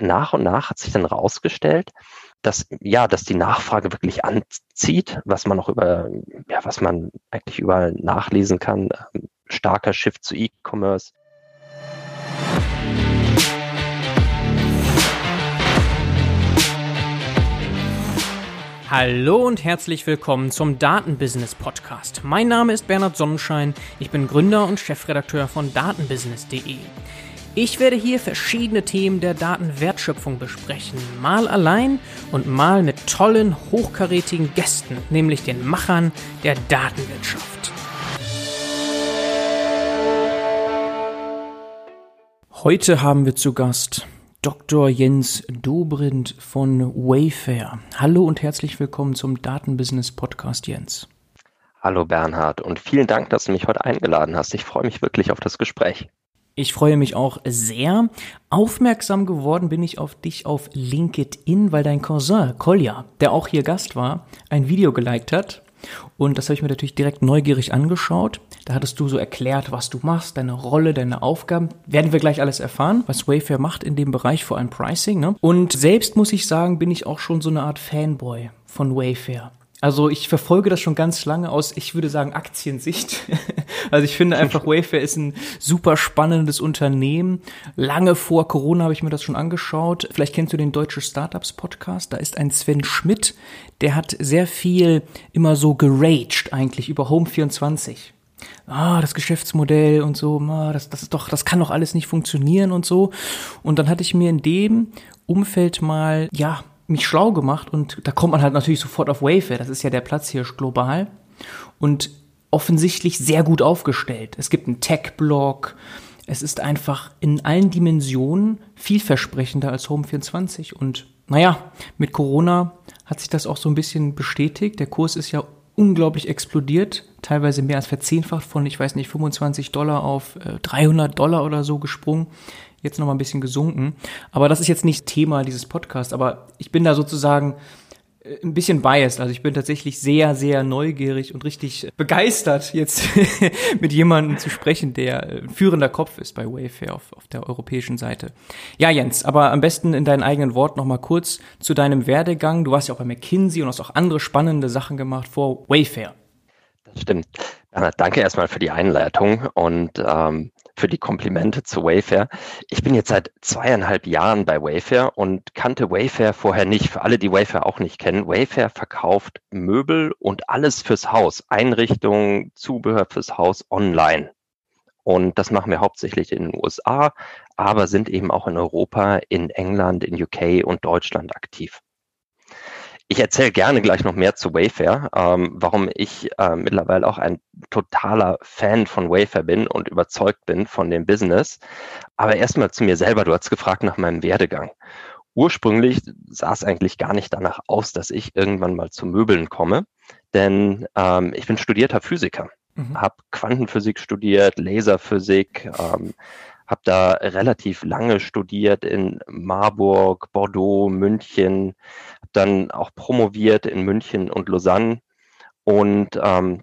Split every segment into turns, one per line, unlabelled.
nach und nach hat sich dann rausgestellt, dass ja, dass die Nachfrage wirklich anzieht, was man auch über, ja, was man eigentlich überall nachlesen kann. Ähm, starker Shift zu E-Commerce.
Hallo und herzlich willkommen zum Datenbusiness Podcast. Mein Name ist Bernhard Sonnenschein, ich bin Gründer und Chefredakteur von datenbusiness.de. Ich werde hier verschiedene Themen der Datenwertschöpfung besprechen, mal allein und mal mit tollen, hochkarätigen Gästen, nämlich den Machern der Datenwirtschaft. Heute haben wir zu Gast Dr. Jens Dobrindt von Wayfair. Hallo und herzlich willkommen zum Datenbusiness Podcast, Jens.
Hallo Bernhard und vielen Dank, dass du mich heute eingeladen hast. Ich freue mich wirklich auf das Gespräch.
Ich freue mich auch sehr. Aufmerksam geworden bin ich auf dich auf LinkedIn, weil dein Cousin Kolja, der auch hier Gast war, ein Video geliked hat. Und das habe ich mir natürlich direkt neugierig angeschaut. Da hattest du so erklärt, was du machst, deine Rolle, deine Aufgaben. Werden wir gleich alles erfahren, was Wayfair macht in dem Bereich, vor allem Pricing. Ne? Und selbst muss ich sagen, bin ich auch schon so eine Art Fanboy von Wayfair. Also ich verfolge das schon ganz lange aus, ich würde sagen, Aktiensicht. also ich finde einfach, Wayfair ist ein super spannendes Unternehmen. Lange vor Corona habe ich mir das schon angeschaut. Vielleicht kennst du den Deutsche Startups Podcast. Da ist ein Sven Schmidt, der hat sehr viel immer so geraged eigentlich über Home24 ah, das Geschäftsmodell und so, ah, das, das ist doch, das kann doch alles nicht funktionieren und so. Und dann hatte ich mir in dem Umfeld mal, ja, mich schlau gemacht und da kommt man halt natürlich sofort auf Wayfair. Das ist ja der Platz hier global und offensichtlich sehr gut aufgestellt. Es gibt einen Tech-Blog. Es ist einfach in allen Dimensionen vielversprechender als Home24 und naja, mit Corona hat sich das auch so ein bisschen bestätigt. Der Kurs ist ja unglaublich explodiert, teilweise mehr als verzehnfacht von, ich weiß nicht, 25 Dollar auf 300 äh, Dollar oder so gesprungen jetzt noch mal ein bisschen gesunken. Aber das ist jetzt nicht Thema dieses Podcasts. Aber ich bin da sozusagen äh, ein bisschen biased. Also ich bin tatsächlich sehr, sehr neugierig und richtig begeistert, jetzt mit jemandem zu sprechen, der ein führender Kopf ist bei Wayfair auf, auf der europäischen Seite. Ja, Jens, aber am besten in deinen eigenen Worten noch mal kurz zu deinem Werdegang. Du warst ja auch bei McKinsey und hast auch andere spannende Sachen gemacht vor Wayfair.
Das stimmt. Danke erstmal für die Einleitung und ähm, für die Komplimente zu Wayfair. Ich bin jetzt seit zweieinhalb Jahren bei Wayfair und kannte Wayfair vorher nicht. Für alle, die Wayfair auch nicht kennen, Wayfair verkauft Möbel und alles fürs Haus, Einrichtungen, Zubehör fürs Haus online. Und das machen wir hauptsächlich in den USA, aber sind eben auch in Europa, in England, in UK und Deutschland aktiv. Ich erzähle gerne gleich noch mehr zu Wayfair, ähm, warum ich äh, mittlerweile auch ein totaler Fan von Wayfair bin und überzeugt bin von dem Business. Aber erstmal zu mir selber. Du hast gefragt nach meinem Werdegang. Ursprünglich sah es eigentlich gar nicht danach aus, dass ich irgendwann mal zu Möbeln komme, denn ähm, ich bin studierter Physiker, mhm. habe Quantenphysik studiert, Laserphysik, ähm, habe da relativ lange studiert in Marburg, Bordeaux, München, habe dann auch promoviert in München und Lausanne und ähm,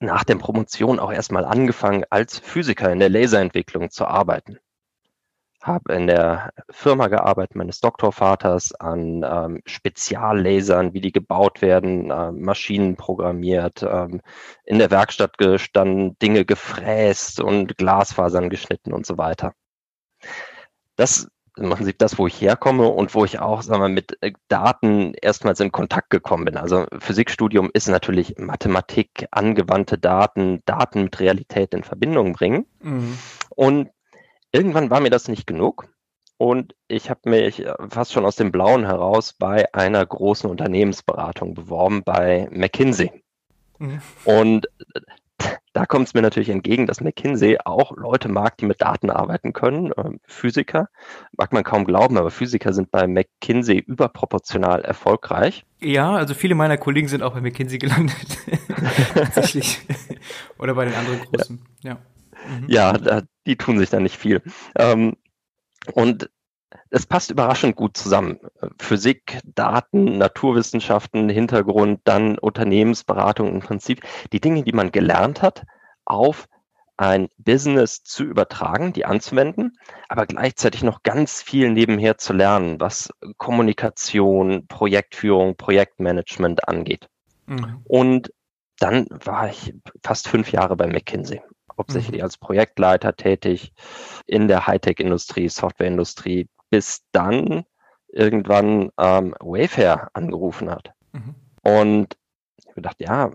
nach der Promotion auch erstmal angefangen, als Physiker in der Laserentwicklung zu arbeiten habe in der Firma gearbeitet meines Doktorvaters an ähm, Speziallasern, wie die gebaut werden, äh, Maschinen programmiert, ähm, in der Werkstatt gestanden, Dinge gefräst und Glasfasern geschnitten und so weiter. Das machen Sie das, wo ich herkomme und wo ich auch sagen wir, mit äh, Daten erstmals in Kontakt gekommen bin. Also Physikstudium ist natürlich Mathematik, angewandte Daten, Daten mit Realität in Verbindung bringen. Mhm. Und irgendwann war mir das nicht genug und ich habe mich fast schon aus dem Blauen heraus bei einer großen Unternehmensberatung beworben, bei McKinsey. Mhm. Und da kommt es mir natürlich entgegen, dass McKinsey auch Leute mag, die mit Daten arbeiten können. Ähm, Physiker, mag man kaum glauben, aber Physiker sind bei McKinsey überproportional erfolgreich.
Ja, also viele meiner Kollegen sind auch bei McKinsey gelandet. Tatsächlich. Oder bei den anderen großen, ja. ja.
Mhm. Ja, die tun sich da nicht viel. Ähm, und es passt überraschend gut zusammen. Physik, Daten, Naturwissenschaften, Hintergrund, dann Unternehmensberatung im Prinzip. Die Dinge, die man gelernt hat, auf ein Business zu übertragen, die anzuwenden, aber gleichzeitig noch ganz viel nebenher zu lernen, was Kommunikation, Projektführung, Projektmanagement angeht. Mhm. Und dann war ich fast fünf Jahre bei McKinsey, hauptsächlich mhm. als Projektleiter tätig in der Hightech-Industrie, Softwareindustrie, bis dann irgendwann ähm, Wayfair angerufen hat. Mhm. Und ich habe gedacht, ja,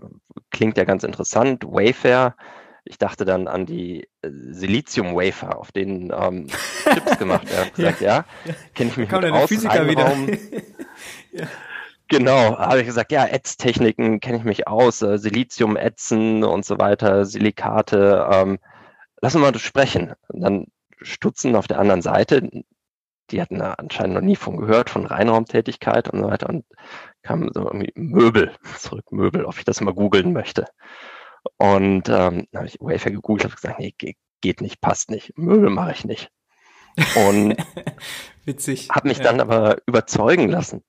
klingt ja ganz interessant. Wayfair, ich dachte dann an die äh, Silizium-Wafer, auf denen ähm, Chips gemacht werden. ja, ja, ja. kenne ich mich Kam mit aus. Physiker wieder. ja. Genau, habe ich gesagt, ja, Ätztechniken kenne ich mich aus, äh, Silizium ätzen und so weiter, Silikate. Ähm, lassen wir mal sprechen. Und dann stutzen auf der anderen Seite, die hatten da anscheinend noch nie von gehört, von Reinraumtätigkeit und so weiter und kamen so irgendwie Möbel zurück, Möbel, ob ich das mal googeln möchte. Und ähm, dann habe ich Wayfair gegoogelt, habe gesagt, nee, geht nicht, passt nicht, Möbel mache ich nicht. Und Witzig. habe mich ja. dann aber überzeugen lassen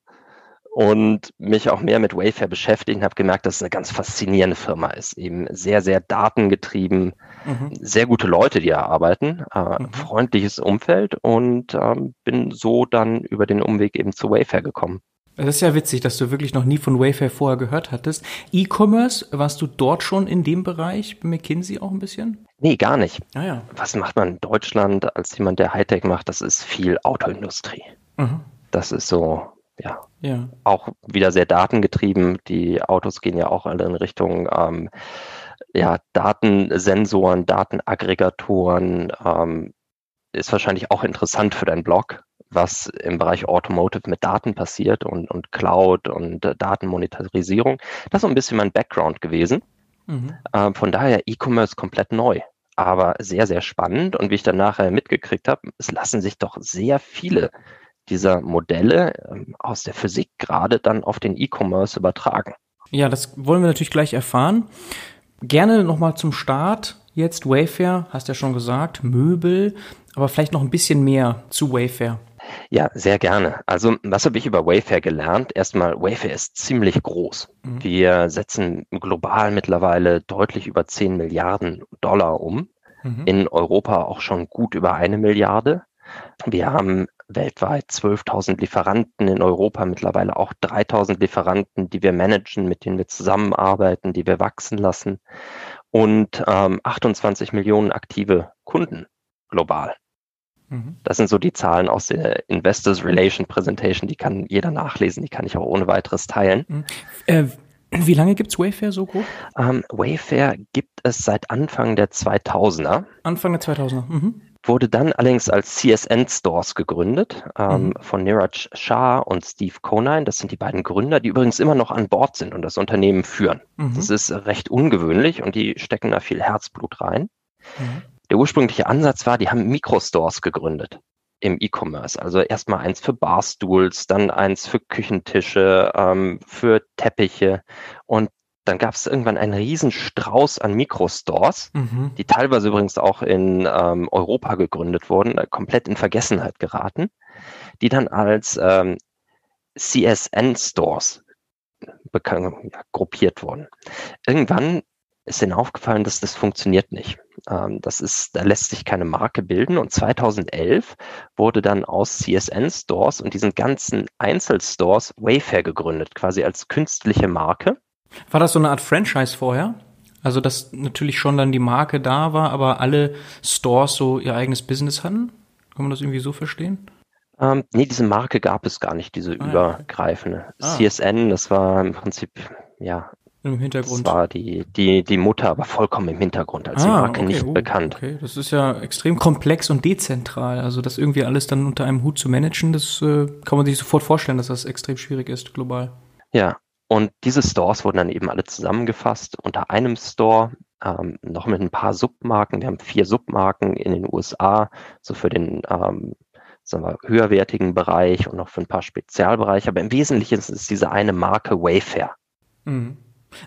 und mich auch mehr mit Wayfair beschäftigt und habe gemerkt, dass es eine ganz faszinierende Firma ist. Eben sehr, sehr datengetrieben, mhm. sehr gute Leute, die da arbeiten, äh, mhm. freundliches Umfeld und ähm, bin so dann über den Umweg eben zu Wayfair gekommen.
Das ist ja witzig, dass du wirklich noch nie von Wayfair vorher gehört hattest. E-Commerce, warst du dort schon in dem Bereich, bei McKinsey auch ein bisschen?
Nee, gar nicht. Ah, ja. Was macht man in Deutschland als jemand, der Hightech macht? Das ist viel Autoindustrie. Mhm. Das ist so ja, ja. auch wieder sehr datengetrieben. Die Autos gehen ja auch alle in Richtung ähm, ja, Datensensoren, Datenaggregatoren. Ähm, ist wahrscheinlich auch interessant für deinen Blog, was im Bereich Automotive mit Daten passiert und, und Cloud und äh, Datenmonetarisierung. Das ist so ein bisschen mein Background gewesen. Mhm. Äh, von daher E-Commerce komplett neu aber sehr, sehr spannend. Und wie ich dann nachher mitgekriegt habe, es lassen sich doch sehr viele dieser Modelle ähm, aus der Physik gerade dann auf den E-Commerce übertragen.
Ja, das wollen wir natürlich gleich erfahren. Gerne nochmal zum Start. Jetzt Wayfair, hast ja schon gesagt, Möbel, aber vielleicht noch ein bisschen mehr zu Wayfair.
Ja, sehr gerne. Also, was habe ich über Wayfair gelernt? Erstmal, Wayfair ist ziemlich groß. Mhm. Wir setzen global mittlerweile deutlich über 10 Milliarden Dollar um. Mhm. In Europa auch schon gut über eine Milliarde. Wir haben weltweit 12.000 Lieferanten, in Europa mittlerweile auch 3.000 Lieferanten, die wir managen, mit denen wir zusammenarbeiten, die wir wachsen lassen und ähm, 28 Millionen aktive Kunden global. Mhm. Das sind so die Zahlen aus der Investors Relation Presentation, die kann jeder nachlesen, die kann ich auch ohne weiteres teilen. Mhm.
Äh, wie lange gibt es Wayfair so grob?
Ähm, Wayfair gibt es seit Anfang der 2000er.
Anfang der 2000er. Mhm
wurde dann allerdings als CSN Stores gegründet ähm, mhm. von Niraj Shah und Steve Conine. Das sind die beiden Gründer, die übrigens immer noch an Bord sind und das Unternehmen führen. Mhm. Das ist recht ungewöhnlich und die stecken da viel Herzblut rein. Mhm. Der ursprüngliche Ansatz war, die haben Mikrostores gegründet im E-Commerce. Also erstmal eins für Barstools, dann eins für Küchentische, ähm, für Teppiche und dann gab es irgendwann einen riesen Strauß an Mikrostores, mhm. die teilweise übrigens auch in ähm, Europa gegründet wurden, äh, komplett in Vergessenheit geraten, die dann als ähm, CSN-Stores ja, gruppiert wurden. Irgendwann ist ihnen aufgefallen, dass das funktioniert nicht. Ähm, das ist, da lässt sich keine Marke bilden. Und 2011 wurde dann aus CSN-Stores und diesen ganzen Einzelstores Wayfair gegründet, quasi als künstliche Marke.
War das so eine Art Franchise vorher? Also, dass natürlich schon dann die Marke da war, aber alle Stores so ihr eigenes Business hatten? Kann man das irgendwie so verstehen?
Ähm, nee, diese Marke gab es gar nicht, diese ah, übergreifende. Ah. CSN, das war im Prinzip, ja.
Im Hintergrund.
Das war die, die, die Mutter, aber vollkommen im Hintergrund, als ah, die Marke okay, nicht oh, bekannt.
Okay, das ist ja extrem komplex und dezentral. Also, das irgendwie alles dann unter einem Hut zu managen, das äh, kann man sich sofort vorstellen, dass das extrem schwierig ist, global.
Ja, und diese Stores wurden dann eben alle zusammengefasst unter einem Store, ähm, noch mit ein paar Submarken. Wir haben vier Submarken in den USA, so für den ähm, sagen wir, höherwertigen Bereich und noch für ein paar Spezialbereiche. Aber im Wesentlichen ist es diese eine Marke Wayfair.
Mhm.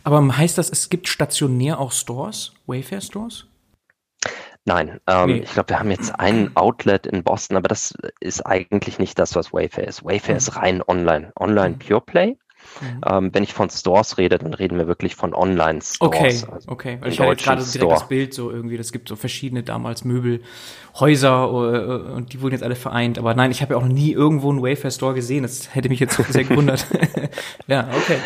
Aber heißt das, es gibt stationär auch Stores, Wayfair-Stores?
Nein, ähm, nee. ich glaube, wir haben jetzt ein Outlet in Boston, aber das ist eigentlich nicht das, was Wayfair ist. Wayfair mhm. ist rein online, online mhm. Pure Play. Mhm. Ähm, wenn ich von Stores rede, dann reden wir wirklich von Online-Stores.
Okay, also okay. Weil ich hatte gerade direkt das Bild so irgendwie, das gibt so verschiedene damals Möbelhäuser uh, und die wurden jetzt alle vereint. Aber nein, ich habe ja auch noch nie irgendwo einen Wayfair-Store gesehen. Das hätte mich jetzt sehr gewundert. ja, okay.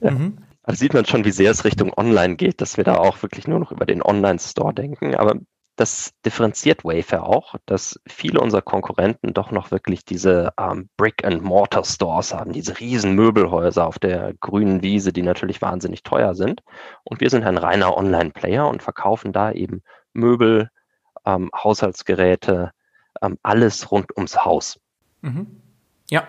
Ja. Mhm. Also sieht man schon, wie sehr es Richtung Online geht, dass wir da auch wirklich nur noch über den Online-Store denken. Aber das differenziert Wayfair auch, dass viele unserer Konkurrenten doch noch wirklich diese ähm, Brick-and-Mortar-Stores haben, diese riesen Möbelhäuser auf der grünen Wiese, die natürlich wahnsinnig teuer sind. Und wir sind ein reiner Online-Player und verkaufen da eben Möbel, ähm, Haushaltsgeräte, ähm, alles rund ums Haus.
Mhm. Ja,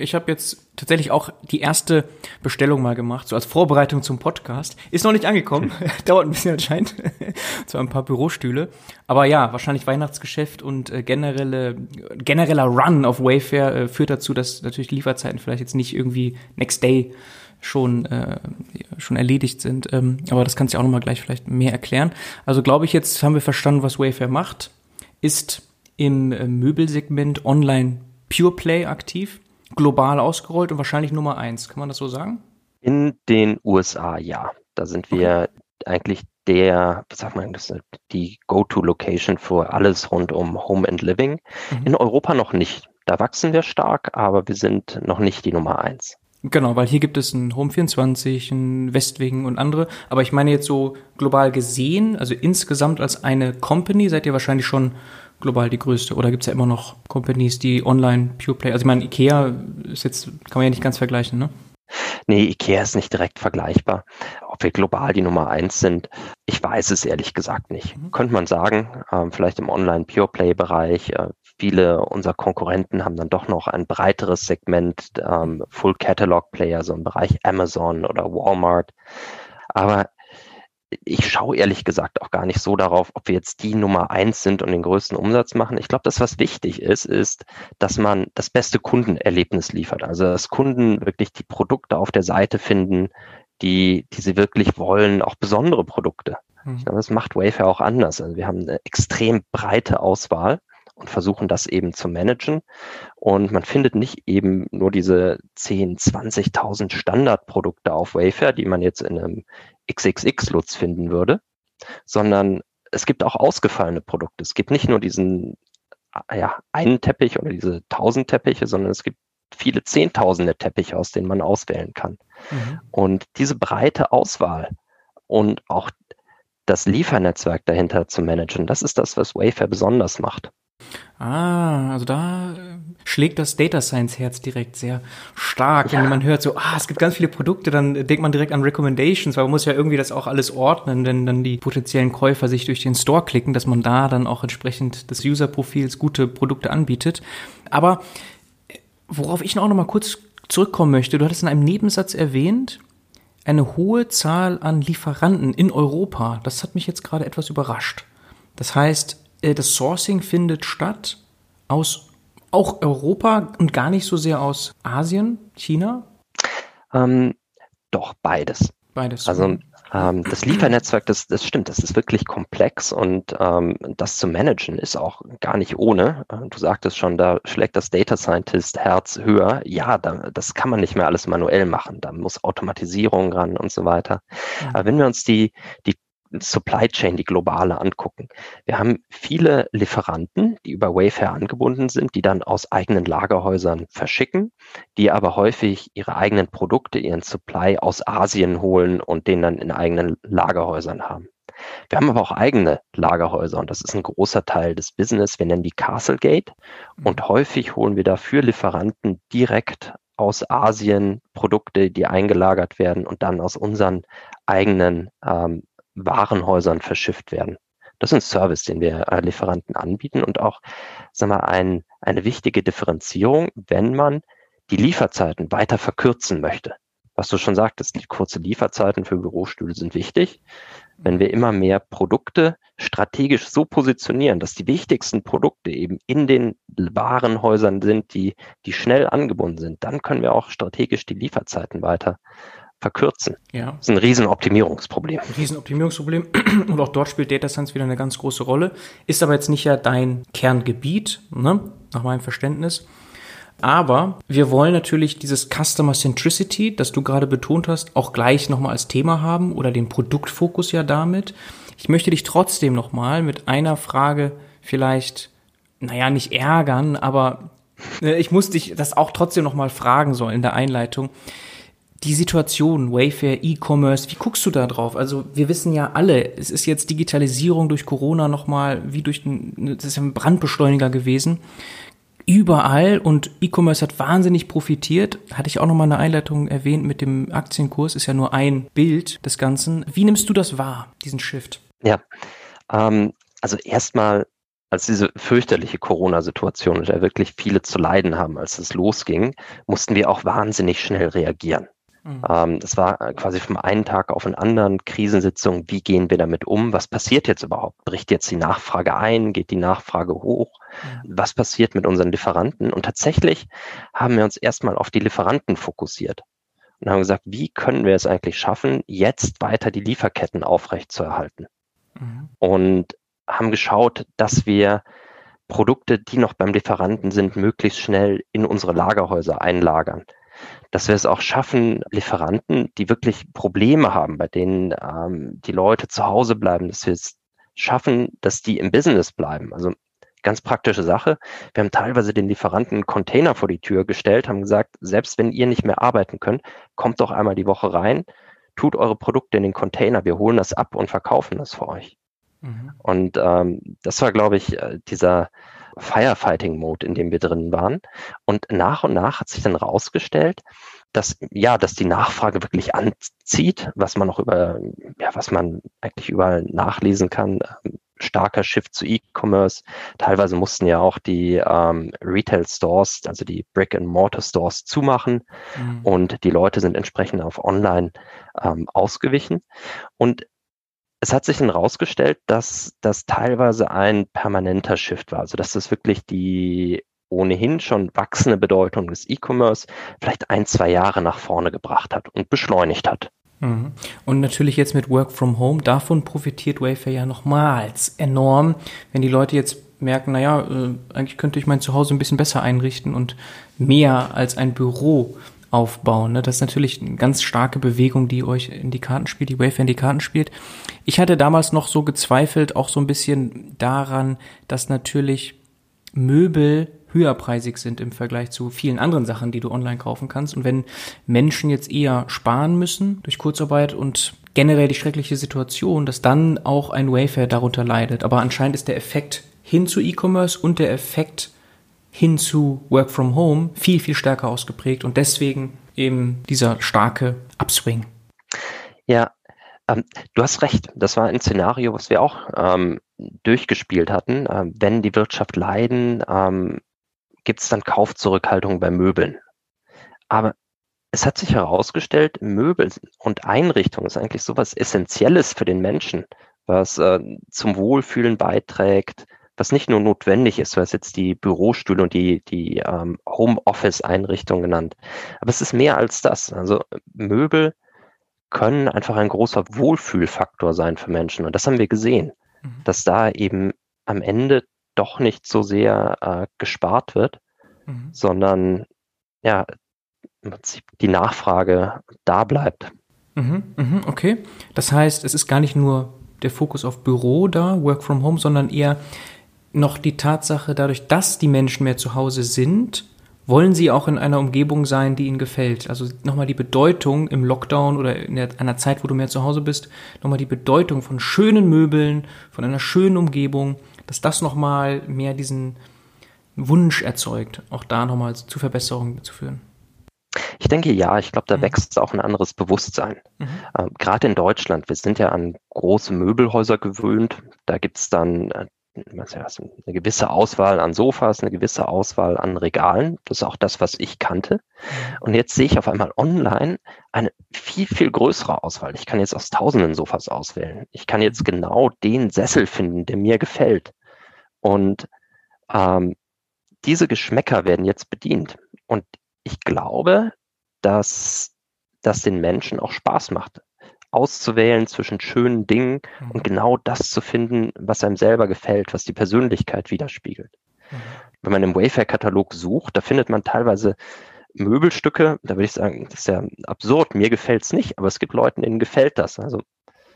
ich habe jetzt tatsächlich auch die erste Bestellung mal gemacht, so als Vorbereitung zum Podcast. Ist noch nicht angekommen, dauert ein bisschen anscheinend. Zwar ein paar Bürostühle. Aber ja, wahrscheinlich Weihnachtsgeschäft und äh, generelle, genereller Run auf Wayfair äh, führt dazu, dass natürlich Lieferzeiten vielleicht jetzt nicht irgendwie Next Day schon, äh, schon erledigt sind. Ähm, aber das kannst du auch nochmal gleich vielleicht mehr erklären. Also glaube ich, jetzt haben wir verstanden, was Wayfair macht. Ist im äh, Möbelsegment online Pure Play aktiv global ausgerollt und wahrscheinlich Nummer eins. Kann man das so sagen?
In den USA, ja. Da sind wir okay. eigentlich der, was sagt man, das ist die Go-To-Location für alles rund um Home and Living. Mhm. In Europa noch nicht. Da wachsen wir stark, aber wir sind noch nicht die Nummer eins.
Genau, weil hier gibt es ein Home 24, ein Westwing und andere. Aber ich meine jetzt so global gesehen, also insgesamt als eine Company seid ihr wahrscheinlich schon global die größte? Oder gibt es ja immer noch Companies, die online Pure Play? Also ich meine, Ikea ist jetzt, kann man ja nicht ganz vergleichen, ne?
Nee, Ikea ist nicht direkt vergleichbar. Ob wir global die Nummer eins sind, ich weiß es ehrlich gesagt nicht. Mhm. Könnte man sagen, äh, vielleicht im Online-Pure Play-Bereich. Äh, viele unserer Konkurrenten haben dann doch noch ein breiteres Segment, ähm, Full Catalog Player, so im Bereich Amazon oder Walmart. Aber ich schaue ehrlich gesagt auch gar nicht so darauf, ob wir jetzt die Nummer eins sind und den größten Umsatz machen. Ich glaube, das, was wichtig ist, ist, dass man das beste Kundenerlebnis liefert. Also, dass Kunden wirklich die Produkte auf der Seite finden, die, die sie wirklich wollen, auch besondere Produkte. Mhm. Ich glaube, das macht Wayfair auch anders. Also wir haben eine extrem breite Auswahl und versuchen das eben zu managen. Und man findet nicht eben nur diese 10, 20.000 Standardprodukte auf Wayfair, die man jetzt in einem XXX-Lutz finden würde, sondern es gibt auch ausgefallene Produkte. Es gibt nicht nur diesen ja, einen Teppich oder diese tausend Teppiche, sondern es gibt viele Zehntausende Teppiche, aus denen man auswählen kann. Mhm. Und diese breite Auswahl und auch das Liefernetzwerk dahinter zu managen, das ist das, was Wayfair besonders macht.
Ah, also da äh, schlägt das Data Science Herz direkt sehr stark. Ja. Wenn man hört so, ah, es gibt ganz viele Produkte, dann denkt man direkt an Recommendations, weil man muss ja irgendwie das auch alles ordnen, wenn dann die potenziellen Käufer sich durch den Store klicken, dass man da dann auch entsprechend des User-Profils gute Produkte anbietet. Aber äh, worauf ich noch mal kurz zurückkommen möchte, du hattest in einem Nebensatz erwähnt, eine hohe Zahl an Lieferanten in Europa. Das hat mich jetzt gerade etwas überrascht. Das heißt, das Sourcing findet statt aus auch Europa und gar nicht so sehr aus Asien, China?
Ähm, doch, beides.
Beides.
Also ähm, das Liefernetzwerk, das, das stimmt, das ist wirklich komplex und ähm, das zu managen ist auch gar nicht ohne. Äh, du sagtest schon, da schlägt das Data Scientist Herz höher. Ja, da, das kann man nicht mehr alles manuell machen. Da muss Automatisierung ran und so weiter. Mhm. Aber wenn wir uns die, die Supply Chain, die globale angucken. Wir haben viele Lieferanten, die über Wayfair angebunden sind, die dann aus eigenen Lagerhäusern verschicken, die aber häufig ihre eigenen Produkte, ihren Supply aus Asien holen und den dann in eigenen Lagerhäusern haben. Wir haben aber auch eigene Lagerhäuser und das ist ein großer Teil des Business. Wir nennen die Castlegate und häufig holen wir dafür Lieferanten direkt aus Asien Produkte, die eingelagert werden und dann aus unseren eigenen ähm, Warenhäusern verschifft werden. Das ist ein Service, den wir äh, Lieferanten anbieten und auch sagen wir, ein, eine wichtige Differenzierung, wenn man die Lieferzeiten weiter verkürzen möchte. Was du schon sagtest, die kurze Lieferzeiten für Bürostühle sind wichtig. Wenn wir immer mehr Produkte strategisch so positionieren, dass die wichtigsten Produkte eben in den Warenhäusern sind, die, die schnell angebunden sind, dann können wir auch strategisch die Lieferzeiten weiter verkürzen. Ja. Das ist ein Riesenoptimierungsproblem.
Ein Riesenoptimierungsproblem. Und auch dort spielt Data Science wieder eine ganz große Rolle. Ist aber jetzt nicht ja dein Kerngebiet, ne? nach meinem Verständnis. Aber wir wollen natürlich dieses Customer Centricity, das du gerade betont hast, auch gleich nochmal als Thema haben oder den Produktfokus ja damit. Ich möchte dich trotzdem nochmal mit einer Frage vielleicht, naja, nicht ärgern, aber äh, ich muss dich das auch trotzdem nochmal fragen sollen in der Einleitung die Situation, Wayfair, E-Commerce, wie guckst du da drauf? Also wir wissen ja alle, es ist jetzt Digitalisierung durch Corona nochmal wie durch ein, das ist ein Brandbeschleuniger gewesen. Überall und E-Commerce hat wahnsinnig profitiert. Hatte ich auch nochmal eine Einleitung erwähnt mit dem Aktienkurs, ist ja nur ein Bild des Ganzen. Wie nimmst du das wahr, diesen Shift?
Ja, ähm, also erstmal als diese fürchterliche Corona-Situation, in der wirklich viele zu leiden haben, als es losging, mussten wir auch wahnsinnig schnell reagieren. Mhm. Ähm, das war äh, quasi vom einen Tag auf den anderen Krisensitzung. Wie gehen wir damit um? Was passiert jetzt überhaupt? Bricht jetzt die Nachfrage ein? Geht die Nachfrage hoch? Mhm. Was passiert mit unseren Lieferanten? Und tatsächlich haben wir uns erstmal auf die Lieferanten fokussiert und haben gesagt, wie können wir es eigentlich schaffen, jetzt weiter die Lieferketten aufrechtzuerhalten? Mhm. Und haben geschaut, dass wir Produkte, die noch beim Lieferanten sind, möglichst schnell in unsere Lagerhäuser einlagern dass wir es auch schaffen, Lieferanten, die wirklich Probleme haben, bei denen ähm, die Leute zu Hause bleiben, dass wir es schaffen, dass die im Business bleiben. Also ganz praktische Sache. Wir haben teilweise den Lieferanten Container vor die Tür gestellt, haben gesagt, selbst wenn ihr nicht mehr arbeiten könnt, kommt doch einmal die Woche rein, tut eure Produkte in den Container, wir holen das ab und verkaufen das für euch. Mhm. Und ähm, das war, glaube ich, äh, dieser Firefighting-Mode, in dem wir drin waren. Und nach und nach hat sich dann rausgestellt, dass ja, dass die Nachfrage wirklich anzieht, was man auch über, ja, was man eigentlich überall nachlesen kann. Ähm, starker Shift zu E-Commerce. Teilweise mussten ja auch die ähm, Retail-Stores, also die Brick-and-Mortar-Stores zumachen mhm. und die Leute sind entsprechend auf Online ähm, ausgewichen. Und es hat sich dann rausgestellt, dass das teilweise ein permanenter Shift war. Also dass das wirklich die ohnehin schon wachsende Bedeutung des E-Commerce vielleicht ein, zwei Jahre nach vorne gebracht hat und beschleunigt hat.
Mhm. Und natürlich jetzt mit Work from Home, davon profitiert Wayfair ja nochmals enorm, wenn die Leute jetzt merken, naja, äh, eigentlich könnte ich mein Zuhause ein bisschen besser einrichten und mehr als ein Büro aufbauen. Ne? Das ist natürlich eine ganz starke Bewegung, die euch in die Karten spielt, die Wayfair in die Karten spielt. Ich hatte damals noch so gezweifelt, auch so ein bisschen daran, dass natürlich Möbel höherpreisig sind im Vergleich zu vielen anderen Sachen, die du online kaufen kannst. Und wenn Menschen jetzt eher sparen müssen durch Kurzarbeit und generell die schreckliche Situation, dass dann auch ein Wayfair darunter leidet. Aber anscheinend ist der Effekt hin zu E-Commerce und der Effekt hin zu Work from Home viel, viel stärker ausgeprägt und deswegen eben dieser starke Upswing.
Ja, ähm, du hast recht. Das war ein Szenario, was wir auch ähm, durchgespielt hatten. Ähm, wenn die Wirtschaft leiden, ähm, gibt es dann Kaufzurückhaltung bei Möbeln. Aber es hat sich herausgestellt, Möbel und Einrichtung ist eigentlich so etwas Essentielles für den Menschen, was äh, zum Wohlfühlen beiträgt, was nicht nur notwendig ist, du hast jetzt die Bürostühle und die, die ähm, Homeoffice-Einrichtung genannt, aber es ist mehr als das. Also Möbel können einfach ein großer Wohlfühlfaktor sein für Menschen und das haben wir gesehen, mhm. dass da eben am Ende doch nicht so sehr äh, gespart wird, mhm. sondern ja, im Prinzip die Nachfrage da bleibt.
Mhm, mhm, okay. Das heißt, es ist gar nicht nur der Fokus auf Büro da, Work from Home, sondern eher noch die Tatsache, dadurch, dass die Menschen mehr zu Hause sind, wollen sie auch in einer Umgebung sein, die ihnen gefällt. Also nochmal die Bedeutung im Lockdown oder in der, einer Zeit, wo du mehr zu Hause bist, nochmal die Bedeutung von schönen Möbeln, von einer schönen Umgebung, dass das nochmal mehr diesen Wunsch erzeugt, auch da nochmal zu Verbesserungen zu führen.
Ich denke ja, ich glaube, da mhm. wächst auch ein anderes Bewusstsein. Mhm. Ähm, Gerade in Deutschland, wir sind ja an große Möbelhäuser gewöhnt. Da gibt es dann äh, eine gewisse Auswahl an Sofas, eine gewisse Auswahl an Regalen. Das ist auch das, was ich kannte. Mhm. Und jetzt sehe ich auf einmal online eine viel, viel größere Auswahl. Ich kann jetzt aus tausenden Sofas auswählen. Ich kann jetzt genau den Sessel finden, der mir gefällt. Und ähm, diese Geschmäcker werden jetzt bedient. Und ich glaube, dass das den Menschen auch Spaß macht auszuwählen zwischen schönen Dingen mhm. und genau das zu finden, was einem selber gefällt, was die Persönlichkeit widerspiegelt. Mhm. wenn man im Wayfair-Katalog sucht, da findet man teilweise Möbelstücke, da würde ich sagen, das ist ja absurd, mir gefällt es nicht, aber es gibt Leuten, denen gefällt das. Also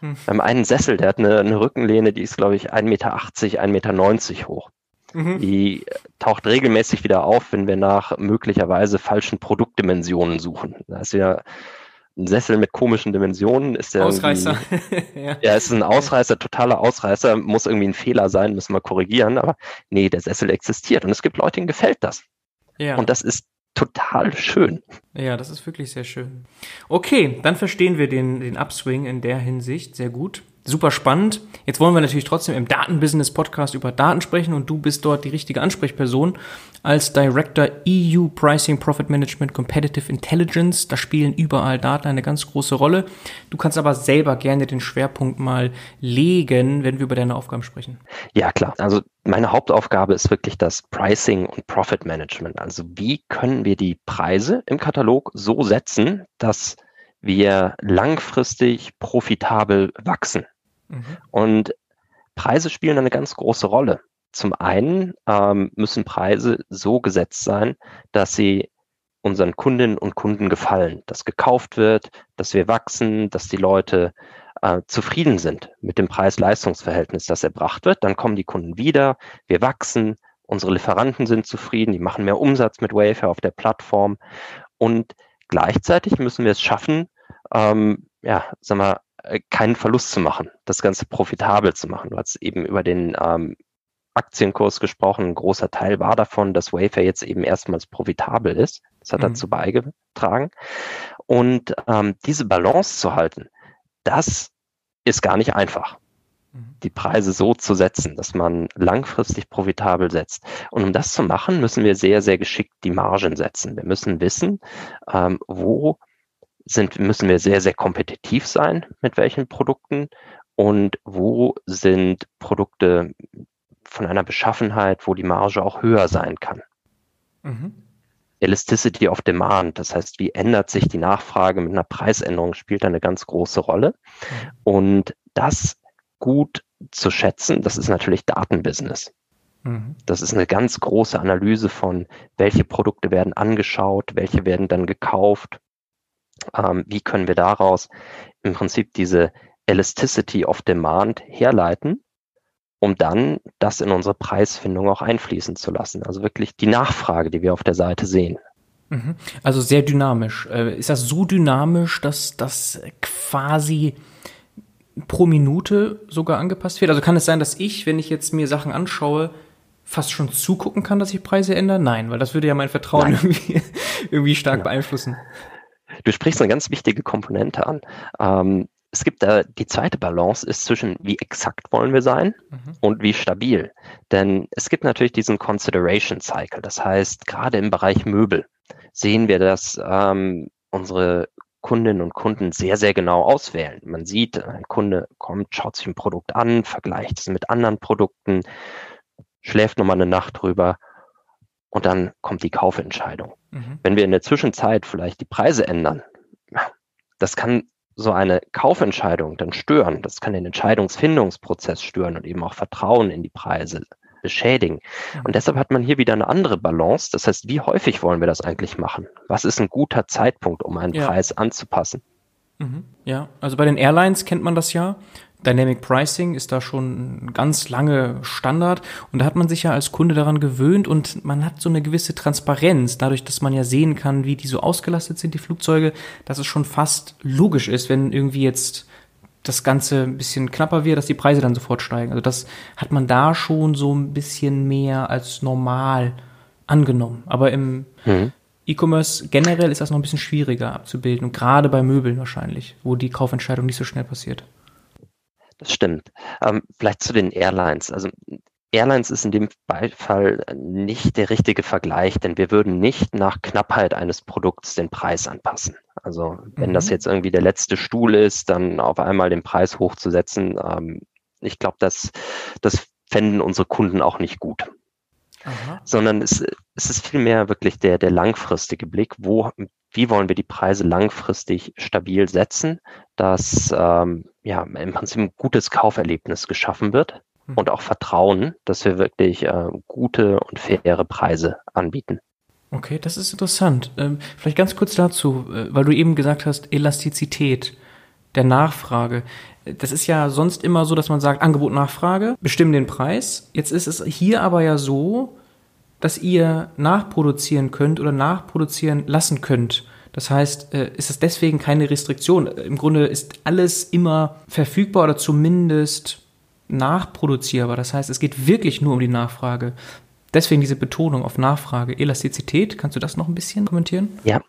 hm. beim einen Sessel, der hat eine, eine Rückenlehne, die ist, glaube ich, 1,80 Meter, 1,90 Meter hoch. Mhm. Die taucht regelmäßig wieder auf, wenn wir nach möglicherweise falschen Produktdimensionen suchen. Da ist ja ein Sessel mit komischen Dimensionen. Ist der
Ausreißer.
ja. ja, ist ein Ausreißer, totaler Ausreißer, muss irgendwie ein Fehler sein, müssen wir korrigieren. Aber nee, der Sessel existiert und es gibt Leute, denen gefällt das. Ja. Und das ist total schön.
Ja, das ist wirklich sehr schön. Okay, dann verstehen wir den, den Upswing in der Hinsicht sehr gut super spannend. Jetzt wollen wir natürlich trotzdem im Datenbusiness Podcast über Daten sprechen und du bist dort die richtige Ansprechperson als Director EU Pricing Profit Management Competitive Intelligence. Da spielen überall Daten eine ganz große Rolle. Du kannst aber selber gerne den Schwerpunkt mal legen, wenn wir über deine Aufgaben sprechen.
Ja, klar. Also meine Hauptaufgabe ist wirklich das Pricing und Profit Management. Also wie können wir die Preise im Katalog so setzen, dass wir langfristig profitabel wachsen. Mhm. Und Preise spielen eine ganz große Rolle. Zum einen ähm, müssen Preise so gesetzt sein, dass sie unseren Kundinnen und Kunden gefallen, dass gekauft wird, dass wir wachsen, dass die Leute äh, zufrieden sind mit dem Preis-Leistungs-Verhältnis, das erbracht wird. Dann kommen die Kunden wieder, wir wachsen, unsere Lieferanten sind zufrieden, die machen mehr Umsatz mit Wayfair auf der Plattform und gleichzeitig müssen wir es schaffen, ähm, ja, sag mal, äh, keinen Verlust zu machen, das Ganze profitabel zu machen. Du hast eben über den ähm, Aktienkurs gesprochen. Ein großer Teil war davon, dass Wayfair jetzt eben erstmals profitabel ist. Das hat mhm. dazu beigetragen. Und ähm, diese Balance zu halten, das ist gar nicht einfach. Mhm. Die Preise so zu setzen, dass man langfristig profitabel setzt. Und um das zu machen, müssen wir sehr, sehr geschickt die Margen setzen. Wir müssen wissen, ähm, wo sind, müssen wir sehr, sehr kompetitiv sein mit welchen Produkten und wo sind Produkte von einer Beschaffenheit, wo die Marge auch höher sein kann. Mhm. Elasticity of Demand, das heißt, wie ändert sich die Nachfrage mit einer Preisänderung, spielt eine ganz große Rolle. Mhm. Und das gut zu schätzen, das ist natürlich Datenbusiness. Mhm. Das ist eine ganz große Analyse von, welche Produkte werden angeschaut, welche werden dann gekauft, ähm, wie können wir daraus im Prinzip diese Elasticity of Demand herleiten, um dann das in unsere Preisfindung auch einfließen zu lassen. Also wirklich die Nachfrage, die wir auf der Seite sehen.
Mhm. Also sehr dynamisch. Äh, ist das so dynamisch, dass das quasi pro Minute sogar angepasst wird? Also kann es sein, dass ich, wenn ich jetzt mir Sachen anschaue, fast schon zugucken kann, dass sich Preise ändern? Nein, weil das würde ja mein Vertrauen irgendwie, irgendwie stark ja. beeinflussen.
Du sprichst eine ganz wichtige Komponente an. Ähm, es gibt da die zweite Balance ist zwischen wie exakt wollen wir sein mhm. und wie stabil. Denn es gibt natürlich diesen Consideration Cycle. Das heißt, gerade im Bereich Möbel sehen wir, dass ähm, unsere Kundinnen und Kunden sehr, sehr genau auswählen. Man sieht, ein Kunde kommt, schaut sich ein Produkt an, vergleicht es mit anderen Produkten, schläft nochmal eine Nacht drüber und dann kommt die Kaufentscheidung. Mhm. Wenn wir in der Zwischenzeit vielleicht die Preise ändern, das kann so eine Kaufentscheidung dann stören. Das kann den Entscheidungsfindungsprozess stören und eben auch Vertrauen in die Preise beschädigen. Und deshalb hat man hier wieder eine andere Balance. Das heißt, wie häufig wollen wir das eigentlich machen? Was ist ein guter Zeitpunkt, um einen ja. Preis anzupassen?
Mhm. Ja, also bei den Airlines kennt man das ja. Dynamic Pricing ist da schon ganz lange Standard und da hat man sich ja als Kunde daran gewöhnt und man hat so eine gewisse Transparenz, dadurch, dass man ja sehen kann, wie die so ausgelastet sind, die Flugzeuge, dass es schon fast logisch ist, wenn irgendwie jetzt das Ganze ein bisschen knapper wird, dass die Preise dann sofort steigen. Also das hat man da schon so ein bisschen mehr als normal angenommen. Aber im mhm. E-Commerce generell ist das noch ein bisschen schwieriger abzubilden und gerade bei Möbeln wahrscheinlich, wo die Kaufentscheidung nicht so schnell passiert.
Das stimmt. Ähm, vielleicht zu den Airlines. Also Airlines ist in dem Fall nicht der richtige Vergleich, denn wir würden nicht nach Knappheit eines Produkts den Preis anpassen. Also wenn mhm. das jetzt irgendwie der letzte Stuhl ist, dann auf einmal den Preis hochzusetzen, ähm, ich glaube, das, das fänden unsere Kunden auch nicht gut. Aha. Sondern es, es ist vielmehr wirklich der, der langfristige Blick, wo, wie wollen wir die Preise langfristig stabil setzen, dass ähm, ja im Prinzip ein gutes Kauferlebnis geschaffen wird mhm. und auch Vertrauen, dass wir wirklich äh, gute und faire Preise anbieten.
Okay, das ist interessant. Ähm, vielleicht ganz kurz dazu, äh, weil du eben gesagt hast, Elastizität der Nachfrage. Das ist ja sonst immer so, dass man sagt, Angebot, Nachfrage, bestimmen den Preis. Jetzt ist es hier aber ja so, dass ihr nachproduzieren könnt oder nachproduzieren lassen könnt. Das heißt, äh, ist es deswegen keine Restriktion. Im Grunde ist alles immer verfügbar oder zumindest nachproduzierbar. Das heißt, es geht wirklich nur um die Nachfrage. Deswegen diese Betonung auf Nachfrage, Elastizität. Kannst du das noch ein bisschen kommentieren?
Ja,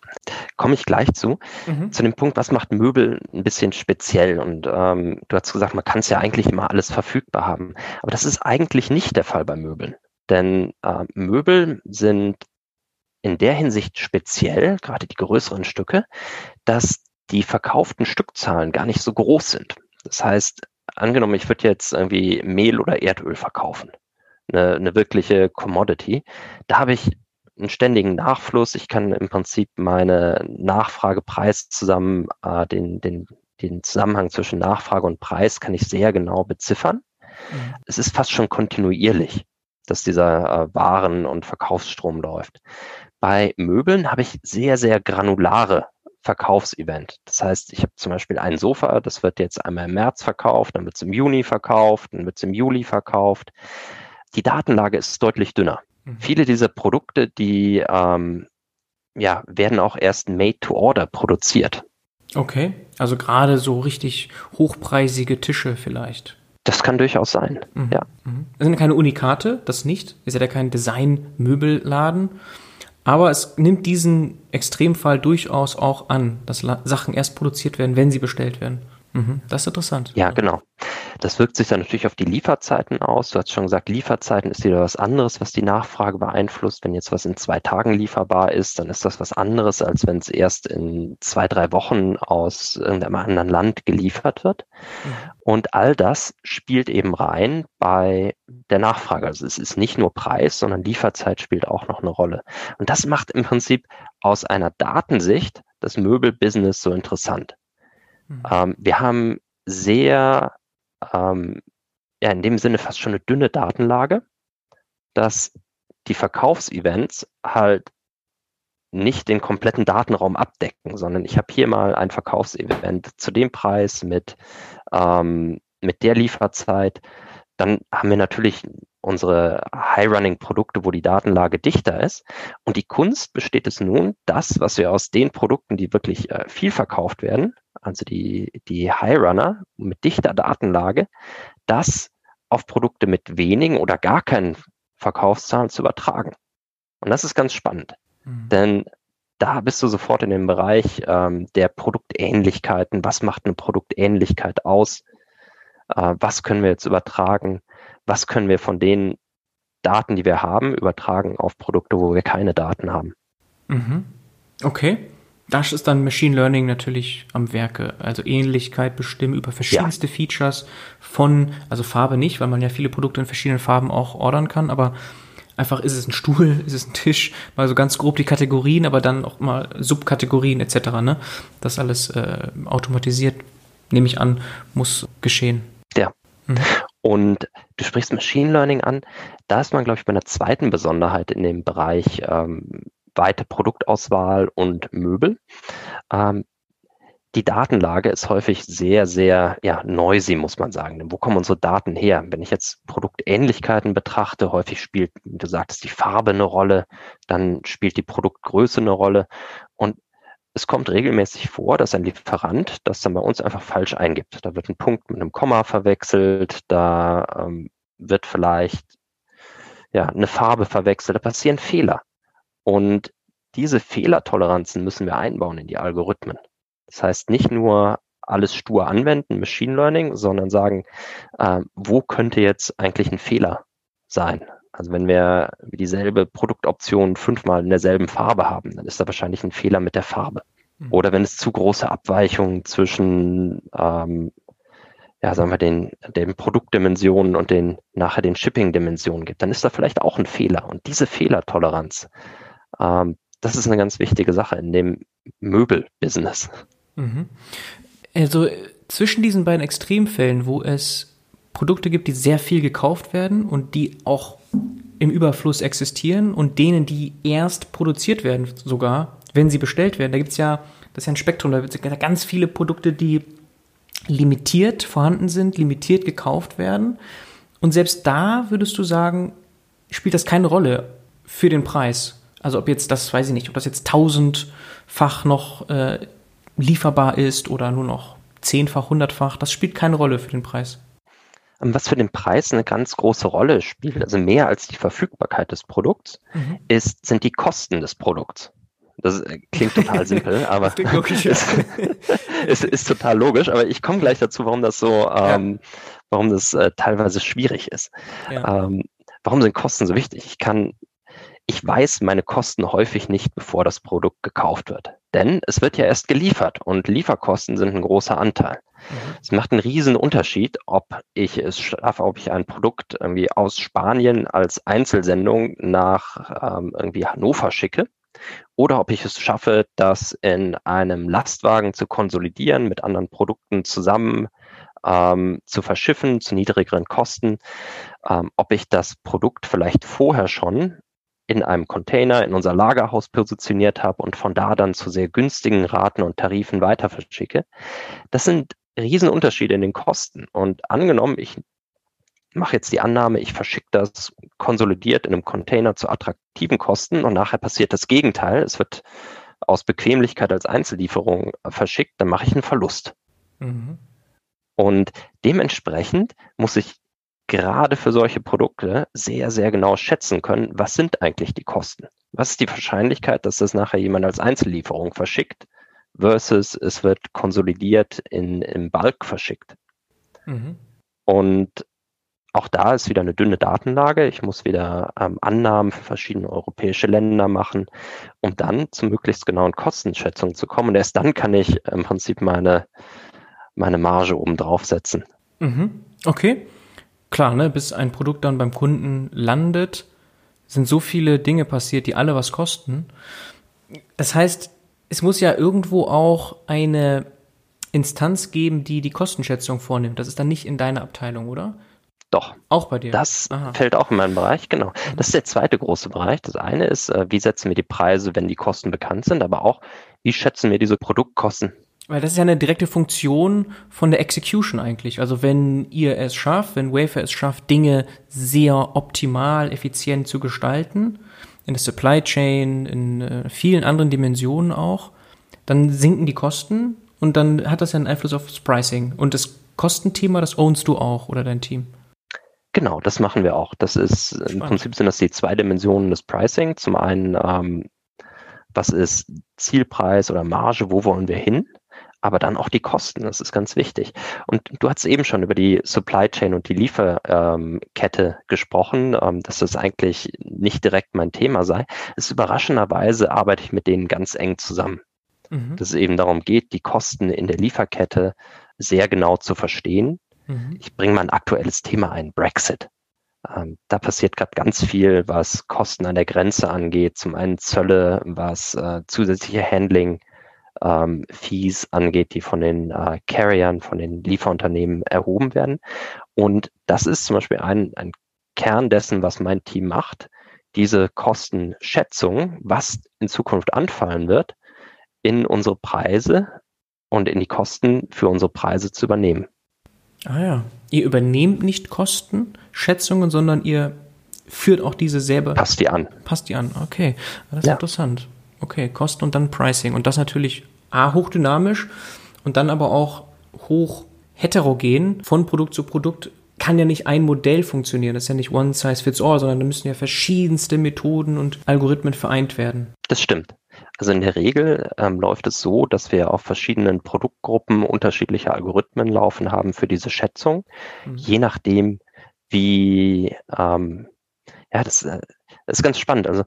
komme ich gleich zu. Mhm. Zu dem Punkt, was macht Möbel ein bisschen speziell? Und ähm, du hast gesagt, man kann es ja eigentlich immer alles verfügbar haben. Aber das ist eigentlich nicht der Fall bei Möbeln. Denn äh, Möbel sind in der Hinsicht speziell, gerade die größeren Stücke, dass die verkauften Stückzahlen gar nicht so groß sind. Das heißt, angenommen, ich würde jetzt irgendwie Mehl oder Erdöl verkaufen eine, eine wirkliche Commodity. Da habe ich einen ständigen Nachfluss. Ich kann im Prinzip meine Nachfragepreis zusammen, äh, den, den, den Zusammenhang zwischen Nachfrage und Preis kann ich sehr genau beziffern. Mhm. Es ist fast schon kontinuierlich, dass dieser äh, Waren- und Verkaufsstrom läuft. Bei Möbeln habe ich sehr, sehr granulare Verkaufsevent. Das heißt, ich habe zum Beispiel ein Sofa, das wird jetzt einmal im März verkauft, dann wird es im Juni verkauft, dann wird es im Juli verkauft die Datenlage ist deutlich dünner. Mhm. Viele dieser Produkte, die ähm, ja, werden auch erst made to order produziert.
Okay, also gerade so richtig hochpreisige Tische vielleicht.
Das kann durchaus sein, mhm. ja.
Mhm. Das sind keine Unikate, das nicht. Ist ja kein Design-Möbelladen. Aber es nimmt diesen Extremfall durchaus auch an, dass Sachen erst produziert werden, wenn sie bestellt werden. Mhm. Das ist interessant.
Ja, genau. Das wirkt sich dann natürlich auf die Lieferzeiten aus. Du hast schon gesagt, Lieferzeiten ist wieder was anderes, was die Nachfrage beeinflusst. Wenn jetzt was in zwei Tagen lieferbar ist, dann ist das was anderes, als wenn es erst in zwei, drei Wochen aus irgendeinem anderen Land geliefert wird. Mhm. Und all das spielt eben rein bei der Nachfrage. Also es ist nicht nur Preis, sondern Lieferzeit spielt auch noch eine Rolle. Und das macht im Prinzip aus einer Datensicht das Möbelbusiness so interessant. Mhm. Ähm, wir haben sehr, ähm, ja, in dem Sinne fast schon eine dünne Datenlage, dass die Verkaufsevents halt nicht den kompletten Datenraum abdecken, sondern ich habe hier mal ein Verkaufsevent zu dem Preis mit, ähm, mit der Lieferzeit. Dann haben wir natürlich unsere High-Running-Produkte, wo die Datenlage dichter ist. Und die Kunst besteht es nun, das, was wir aus den Produkten, die wirklich äh, viel verkauft werden, also die, die High Runner mit dichter Datenlage, das auf Produkte mit wenigen oder gar keinen Verkaufszahlen zu übertragen. Und das ist ganz spannend, mhm. denn da bist du sofort in dem Bereich ähm, der Produktähnlichkeiten. Was macht eine Produktähnlichkeit aus? Äh, was können wir jetzt übertragen? Was können wir von den Daten, die wir haben, übertragen auf Produkte, wo wir keine Daten haben?
Mhm. Okay. Das ist dann Machine Learning natürlich am Werke. Also Ähnlichkeit bestimmen über verschiedenste ja. Features von, also Farbe nicht, weil man ja viele Produkte in verschiedenen Farben auch ordern kann, aber einfach ist es ein Stuhl, ist es ein Tisch, mal so ganz grob die Kategorien, aber dann auch mal Subkategorien etc. Ne? Das alles äh, automatisiert, nehme ich an, muss geschehen.
Ja. Mhm. Und du sprichst Machine Learning an. Da ist man, glaube ich, bei einer zweiten Besonderheit in dem Bereich ähm, weite Produktauswahl und Möbel. Ähm, die Datenlage ist häufig sehr, sehr ja, noisy, muss man sagen. Denn wo kommen unsere Daten her? Wenn ich jetzt Produktähnlichkeiten betrachte, häufig spielt, wie du sagtest, die Farbe eine Rolle, dann spielt die Produktgröße eine Rolle. Und es kommt regelmäßig vor, dass ein Lieferant das dann bei uns einfach falsch eingibt. Da wird ein Punkt mit einem Komma verwechselt, da ähm, wird vielleicht ja, eine Farbe verwechselt, da passieren Fehler. Und diese Fehlertoleranzen müssen wir einbauen in die Algorithmen. Das heißt, nicht nur alles stur anwenden, Machine Learning, sondern sagen, äh, wo könnte jetzt eigentlich ein Fehler sein? Also wenn wir dieselbe Produktoption fünfmal in derselben Farbe haben, dann ist da wahrscheinlich ein Fehler mit der Farbe. Mhm. Oder wenn es zu große Abweichungen zwischen, ähm, ja, sagen wir, den, den Produktdimensionen und den nachher den Shipping-Dimensionen gibt, dann ist da vielleicht auch ein Fehler. Und diese Fehlertoleranz, ähm, das ist eine ganz wichtige Sache in dem Möbelbusiness.
Mhm. Also zwischen diesen beiden Extremfällen, wo es Produkte gibt, die sehr viel gekauft werden und die auch im Überfluss existieren und denen, die erst produziert werden, sogar, wenn sie bestellt werden. Da gibt es ja, das ist ja ein Spektrum, da gibt es ganz viele Produkte, die limitiert vorhanden sind, limitiert gekauft werden. Und selbst da würdest du sagen, spielt das keine Rolle für den Preis. Also ob jetzt das, weiß ich nicht, ob das jetzt tausendfach noch äh, lieferbar ist oder nur noch zehnfach, hundertfach, das spielt keine Rolle für den Preis.
Ähm, was für den Preis eine ganz große Rolle spielt, also mehr als die Verfügbarkeit des Produkts, mhm. ist, sind die Kosten des Produkts. Das äh, klingt total simpel, aber logisch, ist, ist, ist, total logisch. Aber ich komme gleich dazu, warum das so, ähm, ja. warum das äh, teilweise schwierig ist. Ja. Ähm, warum sind Kosten so wichtig? Ich kann, ich weiß meine Kosten häufig nicht, bevor das Produkt gekauft wird. Denn es wird ja erst geliefert und Lieferkosten sind ein großer Anteil. Mhm. Es macht einen riesen Unterschied, ob ich es schaffe, ob ich ein Produkt irgendwie aus Spanien als Einzelsendung nach ähm, irgendwie Hannover schicke oder ob ich es schaffe, das in einem Lastwagen zu konsolidieren, mit anderen Produkten zusammen ähm, zu verschiffen zu niedrigeren Kosten, ähm, ob ich das Produkt vielleicht vorher schon in einem Container in unser Lagerhaus positioniert habe und von da dann zu sehr günstigen Raten und Tarifen weiter verschicke. Das sind Riesenunterschiede in den Kosten. Und angenommen, ich mache jetzt die Annahme, ich verschicke das konsolidiert in einem Container zu attraktiven Kosten und nachher passiert das Gegenteil. Es wird aus Bequemlichkeit als Einzellieferung verschickt, dann mache ich einen Verlust. Mhm. Und dementsprechend muss ich gerade für solche Produkte sehr, sehr genau schätzen können, was sind eigentlich die Kosten? Was ist die Wahrscheinlichkeit, dass das nachher jemand als Einzellieferung verschickt versus es wird konsolidiert in, im Bulk verschickt? Mhm. Und auch da ist wieder eine dünne Datenlage. Ich muss wieder ähm, Annahmen für verschiedene europäische Länder machen, um dann zu möglichst genauen Kostenschätzungen zu kommen. Und erst dann kann ich im Prinzip meine, meine Marge oben draufsetzen.
Mhm. Okay klar, ne, bis ein Produkt dann beim Kunden landet, sind so viele Dinge passiert, die alle was kosten. Das heißt, es muss ja irgendwo auch eine Instanz geben, die die Kostenschätzung vornimmt. Das ist dann nicht in deiner Abteilung, oder?
Doch.
Auch bei dir?
Das Aha. fällt auch in meinen Bereich, genau. Mhm. Das ist der zweite große Bereich. Das eine ist, äh, wie setzen wir die Preise, wenn die Kosten bekannt sind, aber auch, wie schätzen wir diese Produktkosten
weil das ist ja eine direkte Funktion von der Execution eigentlich. Also wenn ihr es schafft, wenn Wafer es schafft, Dinge sehr optimal, effizient zu gestalten, in der Supply Chain, in äh, vielen anderen Dimensionen auch, dann sinken die Kosten und dann hat das ja einen Einfluss auf das Pricing. Und das Kostenthema, das ownst du auch oder dein Team.
Genau, das machen wir auch. Das ist Spannend. im Prinzip sind das die zwei Dimensionen des Pricing. Zum einen, ähm, was ist Zielpreis oder Marge, wo wollen wir hin? Aber dann auch die Kosten. Das ist ganz wichtig. Und du hast eben schon über die Supply Chain und die Lieferkette gesprochen, ähm, dass das eigentlich nicht direkt mein Thema sei. Es ist überraschenderweise arbeite ich mit denen ganz eng zusammen. Mhm. Dass es eben darum geht, die Kosten in der Lieferkette sehr genau zu verstehen. Mhm. Ich bringe mal ein aktuelles Thema ein, Brexit. Ähm, da passiert gerade ganz viel, was Kosten an der Grenze angeht. Zum einen Zölle, was äh, zusätzliche Handling ähm, Fees angeht, die von den äh, Carriern, von den Lieferunternehmen erhoben werden. Und das ist zum Beispiel ein, ein Kern dessen, was mein Team macht, diese Kostenschätzung, was in Zukunft anfallen wird, in unsere Preise und in die Kosten für unsere Preise zu übernehmen.
Ah ja, ihr übernehmt nicht Kostenschätzungen, sondern ihr führt auch diese selber.
Passt die an.
Passt die an, okay. Das ist ja. interessant. Okay, Kosten und dann Pricing. Und das natürlich A, hochdynamisch und dann aber auch hoch heterogen von Produkt zu Produkt kann ja nicht ein Modell funktionieren. Das ist ja nicht one size fits all, sondern da müssen ja verschiedenste Methoden und Algorithmen vereint werden.
Das stimmt. Also in der Regel ähm, läuft es so, dass wir auf verschiedenen Produktgruppen unterschiedliche Algorithmen laufen haben für diese Schätzung, mhm. je nachdem, wie, ähm, ja, das, äh, das ist ganz spannend. Also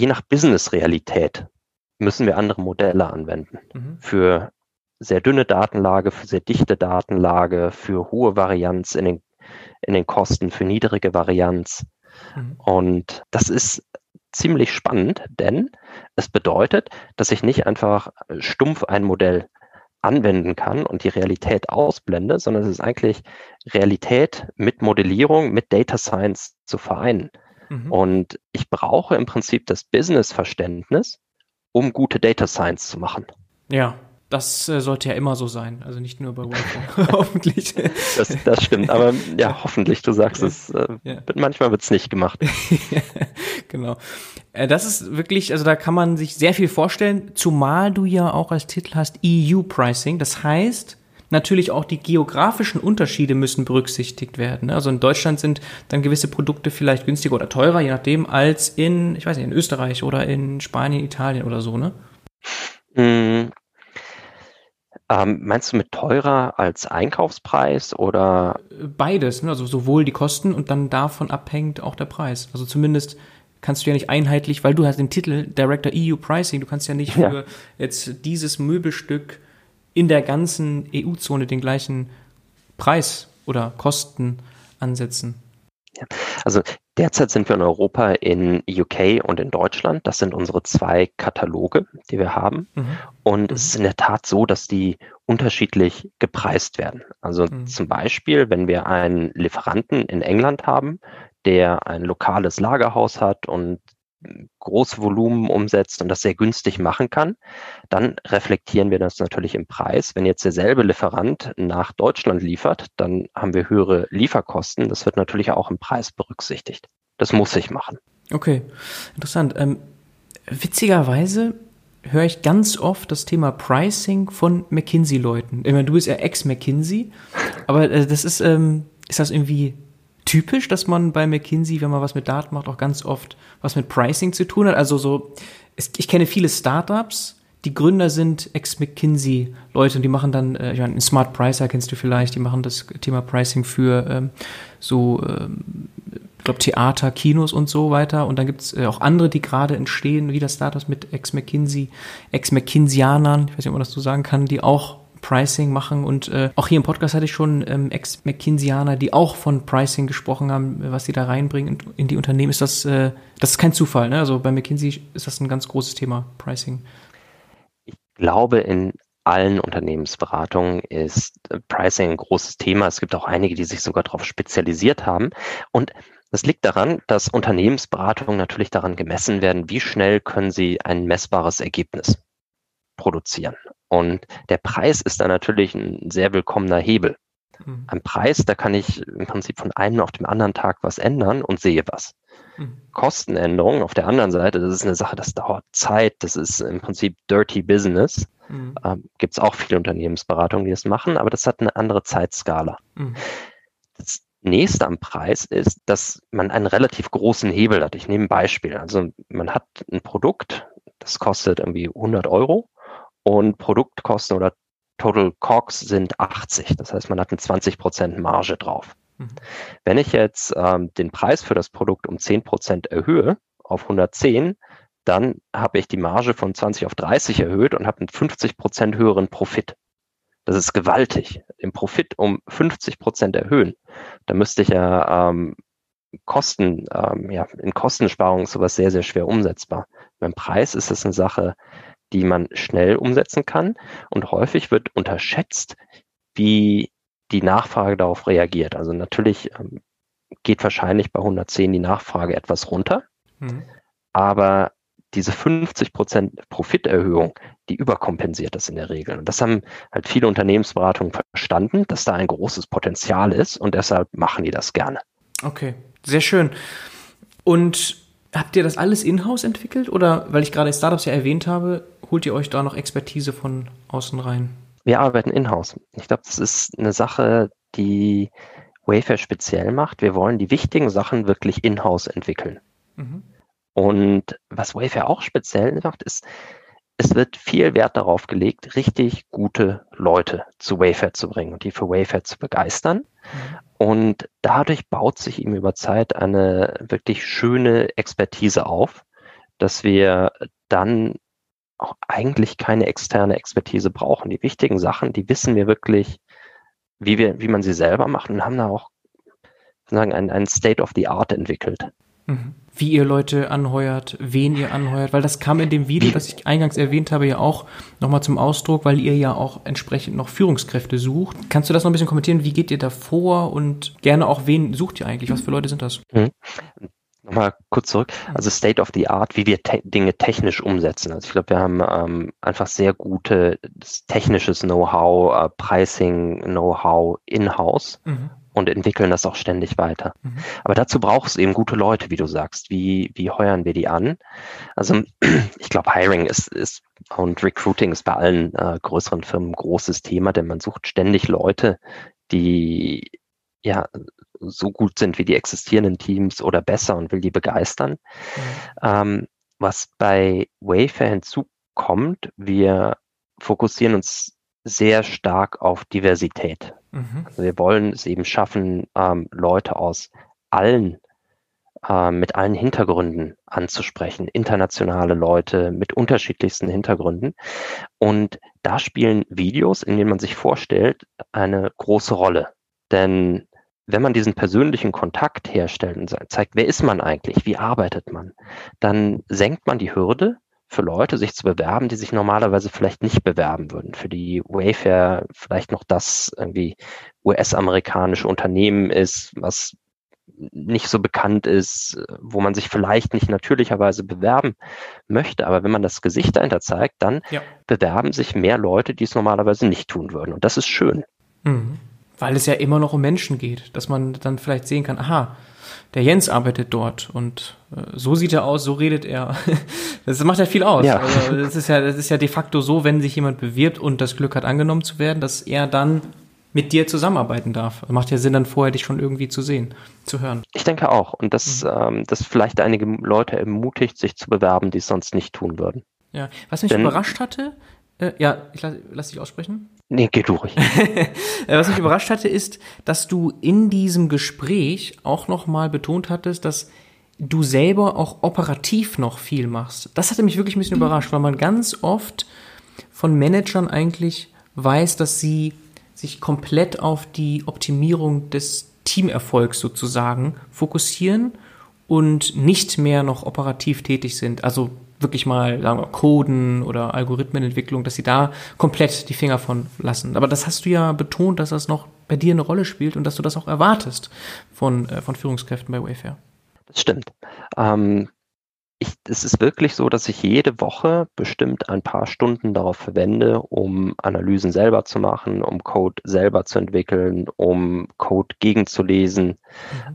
je nach Business-Realität müssen wir andere Modelle anwenden. Mhm. Für sehr dünne Datenlage, für sehr dichte Datenlage, für hohe Varianz in den, in den Kosten, für niedrige Varianz. Mhm. Und das ist ziemlich spannend, denn es bedeutet, dass ich nicht einfach stumpf ein Modell anwenden kann und die Realität ausblende, sondern es ist eigentlich Realität mit Modellierung, mit Data Science zu vereinen. Mhm. Und ich brauche im Prinzip das Business-Verständnis, um gute Data Science zu machen.
Ja, das äh, sollte ja immer so sein, also nicht nur bei Webflow, hoffentlich.
Das, das stimmt, aber ja, hoffentlich, du sagst es, äh, ja. manchmal wird es nicht gemacht.
genau. Äh, das ist wirklich, also da kann man sich sehr viel vorstellen, zumal du ja auch als Titel hast EU-Pricing, das heißt, natürlich auch die geografischen Unterschiede müssen berücksichtigt werden. Ne? Also in Deutschland sind dann gewisse Produkte vielleicht günstiger oder teurer, je nachdem, als in, ich weiß nicht, in Österreich oder in Spanien, Italien oder so, ne?
Mm, ähm, meinst du mit teurer als Einkaufspreis oder?
Beides, ne? also sowohl die Kosten und dann davon abhängt auch der Preis. Also zumindest kannst du ja nicht einheitlich, weil du hast den Titel Director EU Pricing, du kannst ja nicht für ja. jetzt dieses Möbelstück in der ganzen EU-Zone den gleichen Preis oder Kosten ansetzen.
Also derzeit sind wir in Europa in UK und in Deutschland. Das sind unsere zwei Kataloge, die wir haben. Mhm. Und mhm. es ist in der Tat so, dass die unterschiedlich gepreist werden. Also mhm. zum Beispiel, wenn wir einen Lieferanten in England haben, der ein lokales Lagerhaus hat und große Volumen umsetzt und das sehr günstig machen kann, dann reflektieren wir das natürlich im Preis. Wenn jetzt derselbe Lieferant nach Deutschland liefert, dann haben wir höhere Lieferkosten. Das wird natürlich auch im Preis berücksichtigt. Das muss ich machen.
Okay, interessant. Ähm, witzigerweise höre ich ganz oft das Thema Pricing von McKinsey-Leuten. Ich meine, du bist ja ex-McKinsey, aber äh, das ist, ähm, ist das irgendwie typisch, dass man bei McKinsey, wenn man was mit Daten macht, auch ganz oft was mit Pricing zu tun hat. Also so, es, ich kenne viele Startups, die Gründer sind Ex-McKinsey-Leute und die machen dann, äh, ich meine, Smart Pricer kennst du vielleicht, die machen das Thema Pricing für ähm, so, ähm, ich glaube, Theater, Kinos und so weiter. Und dann gibt's äh, auch andere, die gerade entstehen, wie das Startups mit Ex-McKinsey, Ex-McKinseyanern, ich weiß nicht, ob man das so sagen kann, die auch Pricing machen. Und äh, auch hier im Podcast hatte ich schon ähm, Ex-McKinseyana, die auch von Pricing gesprochen haben, was sie da reinbringen in, in die Unternehmen. Ist das, äh, das ist kein Zufall, ne? Also bei McKinsey ist das ein ganz großes Thema, Pricing.
Ich glaube, in allen Unternehmensberatungen ist äh, Pricing ein großes Thema. Es gibt auch einige, die sich sogar darauf spezialisiert haben. Und das liegt daran, dass Unternehmensberatungen natürlich daran gemessen werden, wie schnell können sie ein messbares Ergebnis produzieren. Und der Preis ist da natürlich ein sehr willkommener Hebel. Mhm. Am Preis, da kann ich im Prinzip von einem auf dem anderen Tag was ändern und sehe was. Mhm. Kostenänderungen auf der anderen Seite, das ist eine Sache, das dauert Zeit, das ist im Prinzip Dirty Business. Mhm. Ähm, Gibt es auch viele Unternehmensberatungen, die das machen, aber das hat eine andere Zeitskala. Mhm. Das nächste am Preis ist, dass man einen relativ großen Hebel hat. Ich nehme ein Beispiel. Also man hat ein Produkt, das kostet irgendwie 100 Euro und Produktkosten oder Total COGS sind 80. Das heißt, man hat eine 20 Prozent Marge drauf. Mhm. Wenn ich jetzt ähm, den Preis für das Produkt um 10 Prozent erhöhe auf 110, dann habe ich die Marge von 20 auf 30 erhöht und habe einen 50 Prozent höheren Profit. Das ist gewaltig. Den Profit um 50 Prozent erhöhen. Da müsste ich ja ähm, Kosten, ähm, ja, in Kostensparung ist sowas sehr, sehr schwer umsetzbar. Beim Preis ist es eine Sache, die man schnell umsetzen kann. Und häufig wird unterschätzt, wie die Nachfrage darauf reagiert. Also natürlich ähm, geht wahrscheinlich bei 110 die Nachfrage etwas runter, mhm. aber diese 50 Prozent Profiterhöhung, die überkompensiert das in der Regel. Und das haben halt viele Unternehmensberatungen verstanden, dass da ein großes Potenzial ist und deshalb machen die das gerne.
Okay, sehr schön. Und Habt ihr das alles in-house entwickelt oder, weil ich gerade Startups ja erwähnt habe, holt ihr euch da noch Expertise von außen rein?
Wir arbeiten in-house. Ich glaube, das ist eine Sache, die Wayfair speziell macht. Wir wollen die wichtigen Sachen wirklich in-house entwickeln. Mhm. Und was Wayfair auch speziell macht, ist, es wird viel Wert darauf gelegt, richtig gute Leute zu Wayfair zu bringen und die für Wayfair zu begeistern. Mhm. Und dadurch baut sich ihm über Zeit eine wirklich schöne Expertise auf, dass wir dann auch eigentlich keine externe Expertise brauchen. Die wichtigen Sachen, die wissen wir wirklich, wie wir, wie man sie selber macht und haben da auch sagen, ein, ein State of the Art entwickelt.
Mhm. Wie ihr Leute anheuert, wen ihr anheuert, weil das kam in dem Video, das ich eingangs erwähnt habe, ja auch nochmal zum Ausdruck, weil ihr ja auch entsprechend noch Führungskräfte sucht. Kannst du das noch ein bisschen kommentieren? Wie geht ihr da vor und gerne auch, wen sucht ihr eigentlich? Was für Leute sind das?
Nochmal kurz zurück. Also State of the Art, wie wir te Dinge technisch umsetzen. Also ich glaube, wir haben ähm, einfach sehr gutes technisches Know-how, äh, Pricing, Know-how in-house. Mhm und entwickeln das auch ständig weiter. Mhm. Aber dazu braucht es eben gute Leute, wie du sagst. Wie, wie heuern wir die an? Also ich glaube, Hiring ist, ist und Recruiting ist bei allen äh, größeren Firmen ein großes Thema, denn man sucht ständig Leute, die ja so gut sind wie die existierenden Teams oder besser und will die begeistern. Mhm. Ähm, was bei Wayfair hinzukommt, wir fokussieren uns sehr stark auf Diversität. Mhm. Also wir wollen es eben schaffen, ähm, Leute aus allen, äh, mit allen Hintergründen anzusprechen, internationale Leute mit unterschiedlichsten Hintergründen. Und da spielen Videos, in denen man sich vorstellt, eine große Rolle. Denn wenn man diesen persönlichen Kontakt herstellt und zeigt, wer ist man eigentlich, wie arbeitet man, dann senkt man die Hürde für Leute, sich zu bewerben, die sich normalerweise vielleicht nicht bewerben würden. Für die Wayfair vielleicht noch das irgendwie US-amerikanische Unternehmen ist, was nicht so bekannt ist, wo man sich vielleicht nicht natürlicherweise bewerben möchte. Aber wenn man das Gesicht dahinter zeigt, dann ja. bewerben sich mehr Leute, die es normalerweise nicht tun würden. Und das ist schön.
Mhm. Weil es ja immer noch um Menschen geht, dass man dann vielleicht sehen kann, aha, der Jens arbeitet dort und äh, so sieht er aus, so redet er. Das macht ja viel aus. Ja. Also das ist ja, das ist ja de facto so, wenn sich jemand bewirbt und das Glück hat, angenommen zu werden, dass er dann mit dir zusammenarbeiten darf. Macht ja Sinn, dann vorher dich schon irgendwie zu sehen, zu hören.
Ich denke auch. Und das, mhm. ähm, das vielleicht einige Leute ermutigt, sich zu bewerben, die es sonst nicht tun würden.
Ja, was mich Denn, überrascht hatte, äh, ja, ich lass, lass dich aussprechen.
Nee, geh du ruhig.
Äh, was mich überrascht hatte, ist, dass du in diesem Gespräch auch nochmal betont hattest, dass du selber auch operativ noch viel machst. Das hatte mich wirklich ein bisschen überrascht, weil man ganz oft von Managern eigentlich weiß, dass sie sich komplett auf die Optimierung des Teamerfolgs sozusagen fokussieren und nicht mehr noch operativ tätig sind. Also wirklich mal, sagen wir, Coden oder Algorithmenentwicklung, dass sie da komplett die Finger von lassen. Aber das hast du ja betont, dass das noch bei dir eine Rolle spielt und dass du das auch erwartest von, äh, von Führungskräften bei Wayfair.
Das stimmt. Ähm, ich, es ist wirklich so, dass ich jede Woche bestimmt ein paar Stunden darauf verwende, um Analysen selber zu machen, um Code selber zu entwickeln, um Code gegenzulesen, mhm.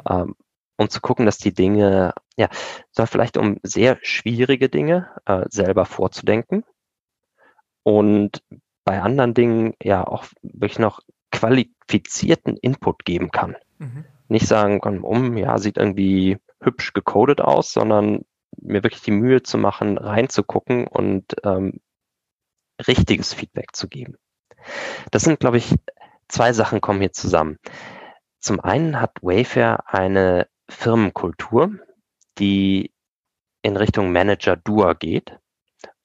ähm, um zu gucken, dass die Dinge, ja, so vielleicht um sehr schwierige Dinge äh, selber vorzudenken und bei anderen Dingen ja auch wirklich noch qualifizierten Input geben kann. Mhm. Nicht sagen kann, um, ja, sieht irgendwie hübsch gecodet aus, sondern mir wirklich die Mühe zu machen, reinzugucken und ähm, richtiges Feedback zu geben. Das sind, glaube ich, zwei Sachen kommen hier zusammen. Zum einen hat Wayfair eine Firmenkultur, die in Richtung Manager-Doer geht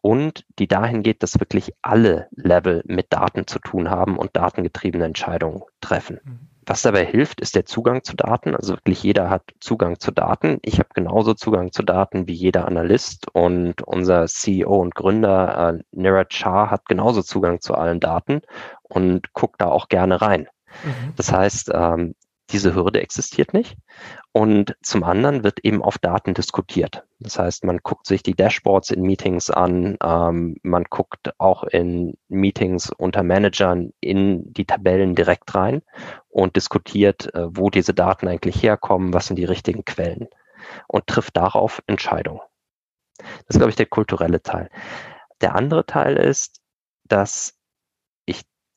und die dahin geht, dass wirklich alle Level mit Daten zu tun haben und datengetriebene Entscheidungen treffen. Mhm. Was dabei hilft, ist der Zugang zu Daten. Also wirklich jeder hat Zugang zu Daten. Ich habe genauso Zugang zu Daten wie jeder Analyst und unser CEO und Gründer äh, Niraj Shah hat genauso Zugang zu allen Daten und guckt da auch gerne rein. Mhm. Das heißt, ähm, diese Hürde existiert nicht. Und zum anderen wird eben auf Daten diskutiert. Das heißt, man guckt sich die Dashboards in Meetings an, ähm, man guckt auch in Meetings unter Managern in die Tabellen direkt rein und diskutiert, äh, wo diese Daten eigentlich herkommen, was sind die richtigen Quellen und trifft darauf Entscheidungen. Das ist, glaube ich, der kulturelle Teil. Der andere Teil ist, dass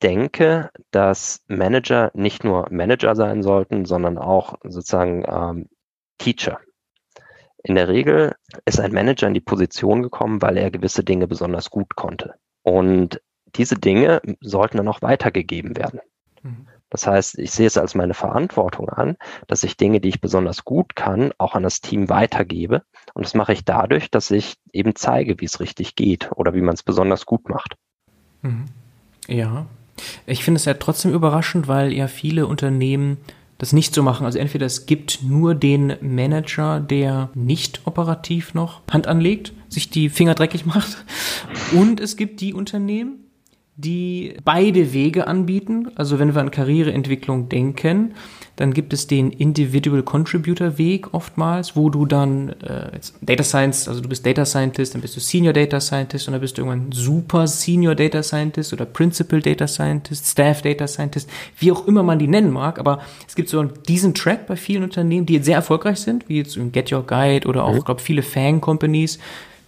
denke, dass Manager nicht nur Manager sein sollten, sondern auch sozusagen ähm, Teacher. In der Regel ist ein Manager in die Position gekommen, weil er gewisse Dinge besonders gut konnte. Und diese Dinge sollten dann auch weitergegeben werden. Mhm. Das heißt, ich sehe es als meine Verantwortung an, dass ich Dinge, die ich besonders gut kann, auch an das Team weitergebe. Und das mache ich dadurch, dass ich eben zeige, wie es richtig geht oder wie man es besonders gut macht.
Mhm. Ja, ich finde es ja trotzdem überraschend, weil ja viele Unternehmen das nicht so machen. Also entweder es gibt nur den Manager, der nicht operativ noch Hand anlegt, sich die Finger dreckig macht. Und es gibt die Unternehmen, die beide Wege anbieten. Also wenn wir an Karriereentwicklung denken, dann gibt es den Individual Contributor Weg oftmals, wo du dann äh, Data Science, also du bist Data Scientist, dann bist du Senior Data Scientist und dann bist du irgendwann Super Senior Data Scientist oder Principal Data Scientist, Staff Data Scientist, wie auch immer man die nennen mag. Aber es gibt so diesen Track bei vielen Unternehmen, die jetzt sehr erfolgreich sind, wie jetzt Get Your Guide oder auch, mhm. glaube viele Fang Companies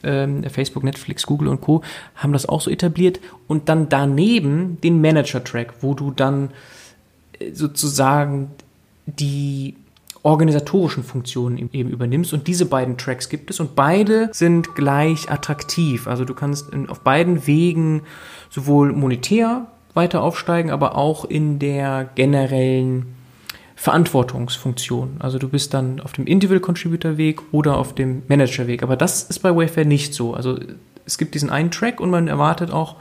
ähm, Facebook, Netflix, Google und Co. haben das auch so etabliert und dann daneben den Manager-Track, wo du dann äh, sozusagen die organisatorischen Funktionen eben übernimmst und diese beiden Tracks gibt es und beide sind gleich attraktiv. Also du kannst in, auf beiden Wegen sowohl monetär weiter aufsteigen, aber auch in der generellen Verantwortungsfunktion. Also du bist dann auf dem Individual Contributor Weg oder auf dem Manager Weg. Aber das ist bei Wayfair nicht so. Also es gibt diesen einen Track und man erwartet auch,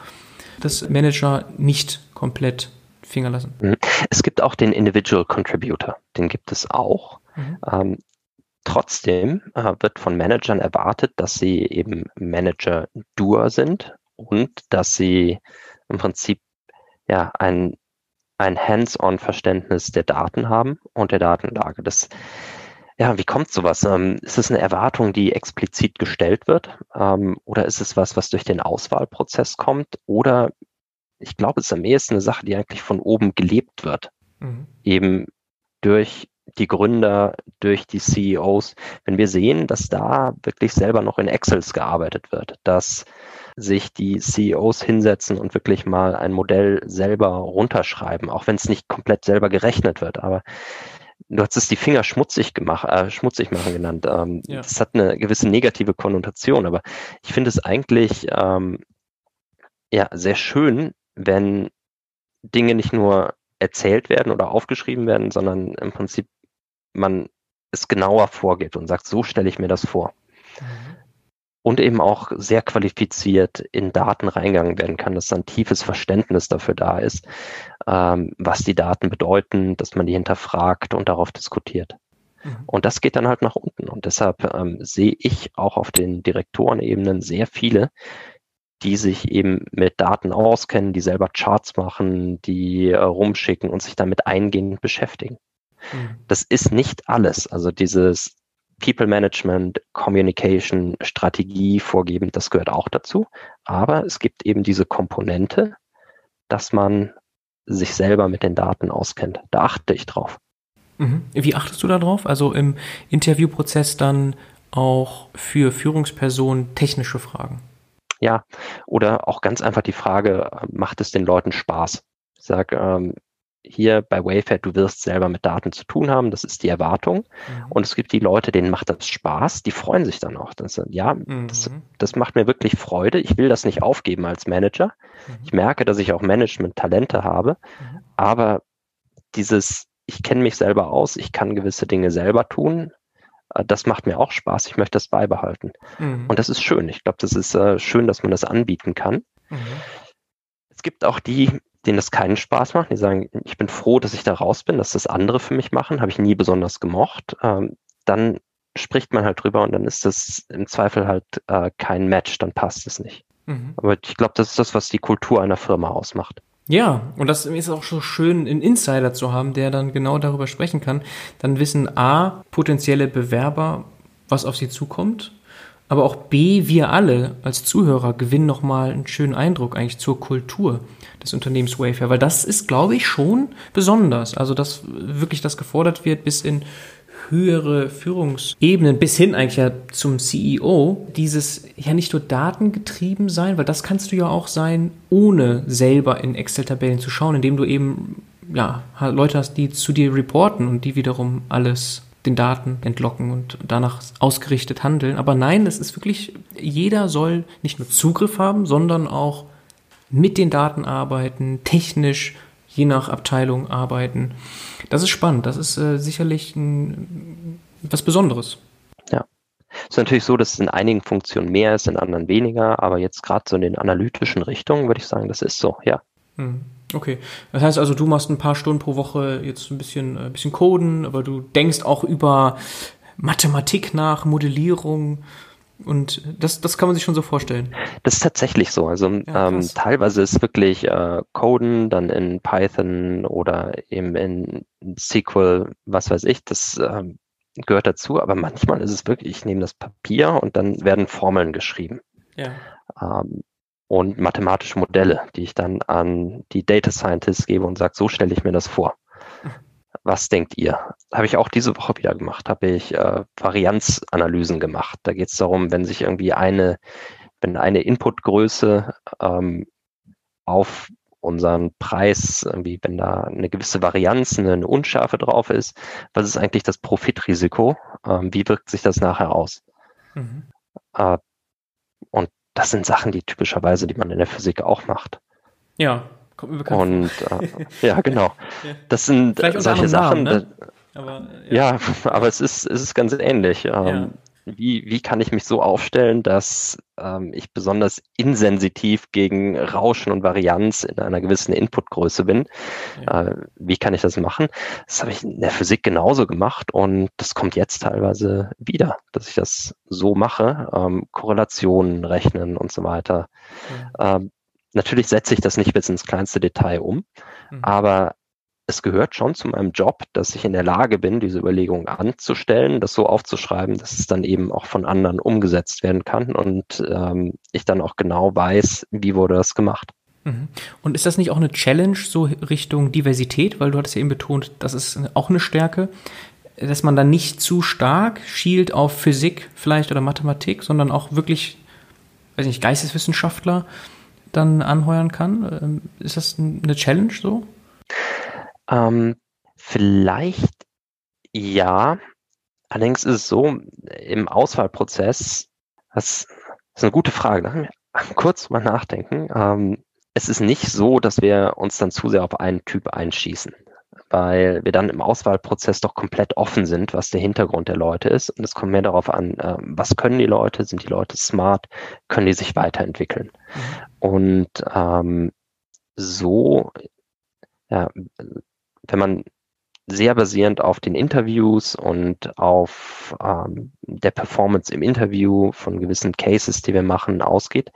dass Manager nicht komplett Finger lassen.
Mhm. Es gibt auch den Individual Contributor. Den gibt es auch. Mhm. Ähm, trotzdem äh, wird von Managern erwartet, dass sie eben Manager-Doer sind und dass sie im Prinzip ja ein ein Hands-on-Verständnis der Daten haben und der Datenlage. Das, ja, wie kommt sowas? Ähm, ist es eine Erwartung, die explizit gestellt wird? Ähm, oder ist es was, was durch den Auswahlprozess kommt? Oder ich glaube, es ist am ehesten eine Sache, die eigentlich von oben gelebt wird. Mhm. Eben durch die Gründer, durch die CEOs. Wenn wir sehen, dass da wirklich selber noch in Excels gearbeitet wird, dass sich die CEOs hinsetzen und wirklich mal ein Modell selber runterschreiben, auch wenn es nicht komplett selber gerechnet wird. Aber du hast es die Finger schmutzig gemacht, äh, schmutzig machen genannt. Ähm, ja. Das hat eine gewisse negative Konnotation, aber ich finde es eigentlich ähm, ja sehr schön, wenn Dinge nicht nur erzählt werden oder aufgeschrieben werden, sondern im Prinzip man es genauer vorgibt und sagt, so stelle ich mir das vor. Mhm und eben auch sehr qualifiziert in Daten reingegangen werden kann, dass ein tiefes Verständnis dafür da ist, ähm, was die Daten bedeuten, dass man die hinterfragt und darauf diskutiert. Mhm. Und das geht dann halt nach unten. Und deshalb ähm, sehe ich auch auf den Direktorenebenen sehr viele, die sich eben mit Daten auskennen, die selber Charts machen, die äh, rumschicken und sich damit eingehend beschäftigen. Mhm. Das ist nicht alles. Also dieses People Management, Communication, Strategie vorgeben, das gehört auch dazu. Aber es gibt eben diese Komponente, dass man sich selber mit den Daten auskennt. Da achte ich drauf.
Mhm. Wie achtest du da drauf? Also im Interviewprozess dann auch für Führungspersonen technische Fragen?
Ja, oder auch ganz einfach die Frage, macht es den Leuten Spaß? Ich sage, ähm, hier bei Wayfair, du wirst selber mit Daten zu tun haben, das ist die Erwartung. Mhm. Und es gibt die Leute, denen macht das Spaß, die freuen sich dann auch. Das, ja, mhm. das, das, macht mir wirklich Freude. Ich will das nicht aufgeben als Manager. Mhm. Ich merke, dass ich auch Management-Talente habe, mhm. aber dieses, ich kenne mich selber aus, ich kann gewisse Dinge selber tun, das macht mir auch Spaß. Ich möchte das beibehalten. Mhm. Und das ist schön. Ich glaube, das ist äh, schön, dass man das anbieten kann. Mhm. Es gibt auch die, denen das keinen Spaß macht. Die sagen, ich bin froh, dass ich da raus bin, dass das andere für mich machen, habe ich nie besonders gemocht. Ähm, dann spricht man halt drüber und dann ist das im Zweifel halt äh, kein Match, dann passt es nicht. Mhm. Aber ich glaube, das ist das, was die Kultur einer Firma ausmacht.
Ja, und das ist auch so schön, einen Insider zu haben, der dann genau darüber sprechen kann. Dann wissen A, potenzielle Bewerber, was auf sie zukommt aber auch B, wir alle als Zuhörer gewinnen nochmal einen schönen Eindruck eigentlich zur Kultur des Unternehmens Wayfair, weil das ist, glaube ich, schon besonders. Also, dass wirklich das gefordert wird bis in höhere Führungsebenen bis hin eigentlich ja zum CEO, dieses ja nicht nur datengetrieben sein, weil das kannst du ja auch sein, ohne selber in Excel-Tabellen zu schauen, indem du eben ja Leute hast, die zu dir reporten und die wiederum alles den Daten entlocken und danach ausgerichtet handeln. Aber nein, es ist wirklich, jeder soll nicht nur Zugriff haben, sondern auch mit den Daten arbeiten, technisch, je nach Abteilung arbeiten. Das ist spannend. Das ist äh, sicherlich ein, was Besonderes.
Ja. Es ist natürlich so, dass es in einigen Funktionen mehr ist, in anderen weniger, aber jetzt gerade so in den analytischen Richtungen würde ich sagen, das ist so, ja.
Hm. Okay, das heißt also, du machst ein paar Stunden pro Woche jetzt ein bisschen, ein äh, bisschen Coden, aber du denkst auch über Mathematik nach, Modellierung und das, das kann man sich schon so vorstellen.
Das ist tatsächlich so. Also ja, ähm, teilweise ist wirklich äh, Coden dann in Python oder eben in SQL, was weiß ich, das ähm, gehört dazu, aber manchmal ist es wirklich, ich nehme das Papier und dann werden Formeln geschrieben. Ja. Ähm, und mathematische Modelle, die ich dann an die Data Scientists gebe und sage, so stelle ich mir das vor. Was denkt ihr? Habe ich auch diese Woche wieder gemacht, habe ich äh, Varianzanalysen gemacht. Da geht es darum, wenn sich irgendwie eine, wenn eine Inputgröße ähm, auf unseren Preis, irgendwie, wenn da eine gewisse Varianz, eine Unschärfe drauf ist, was ist eigentlich das Profitrisiko? Ähm, wie wirkt sich das nachher aus? Mhm. Äh, und das sind Sachen, die typischerweise, die man in der Physik auch macht.
Ja,
kommt mir bekannt Und äh, ja, genau. Das sind solche Sachen. Namen, ne? aber, ja. ja. aber es ist, es ist ganz ähnlich. Ähm, ja wie, wie kann ich mich so aufstellen, dass ähm, ich besonders insensitiv gegen Rauschen und Varianz in einer gewissen Inputgröße bin? Ja. Äh, wie kann ich das machen? Das habe ich in der Physik genauso gemacht und das kommt jetzt teilweise wieder, dass ich das so mache, ähm, Korrelationen rechnen und so weiter. Ja. Ähm, natürlich setze ich das nicht bis ins kleinste Detail um, mhm. aber es gehört schon zu meinem Job, dass ich in der Lage bin, diese Überlegungen anzustellen, das so aufzuschreiben, dass es dann eben auch von anderen umgesetzt werden kann und ähm, ich dann auch genau weiß, wie wurde das gemacht.
Mhm. Und ist das nicht auch eine Challenge so Richtung Diversität, weil du hattest ja eben betont, das ist auch eine Stärke, dass man dann nicht zu stark schielt auf Physik vielleicht oder Mathematik, sondern auch wirklich, weiß nicht, Geisteswissenschaftler dann anheuern kann? Ähm, ist das eine Challenge so?
Ähm, vielleicht ja. Allerdings ist es so, im Auswahlprozess, das ist eine gute Frage, kurz mal nachdenken. Ähm, es ist nicht so, dass wir uns dann zu sehr auf einen Typ einschießen, weil wir dann im Auswahlprozess doch komplett offen sind, was der Hintergrund der Leute ist. Und es kommt mehr darauf an, äh, was können die Leute, sind die Leute smart, können die sich weiterentwickeln. Mhm. Und ähm, so ja, wenn man sehr basierend auf den Interviews und auf ähm, der Performance im Interview von gewissen Cases, die wir machen, ausgeht,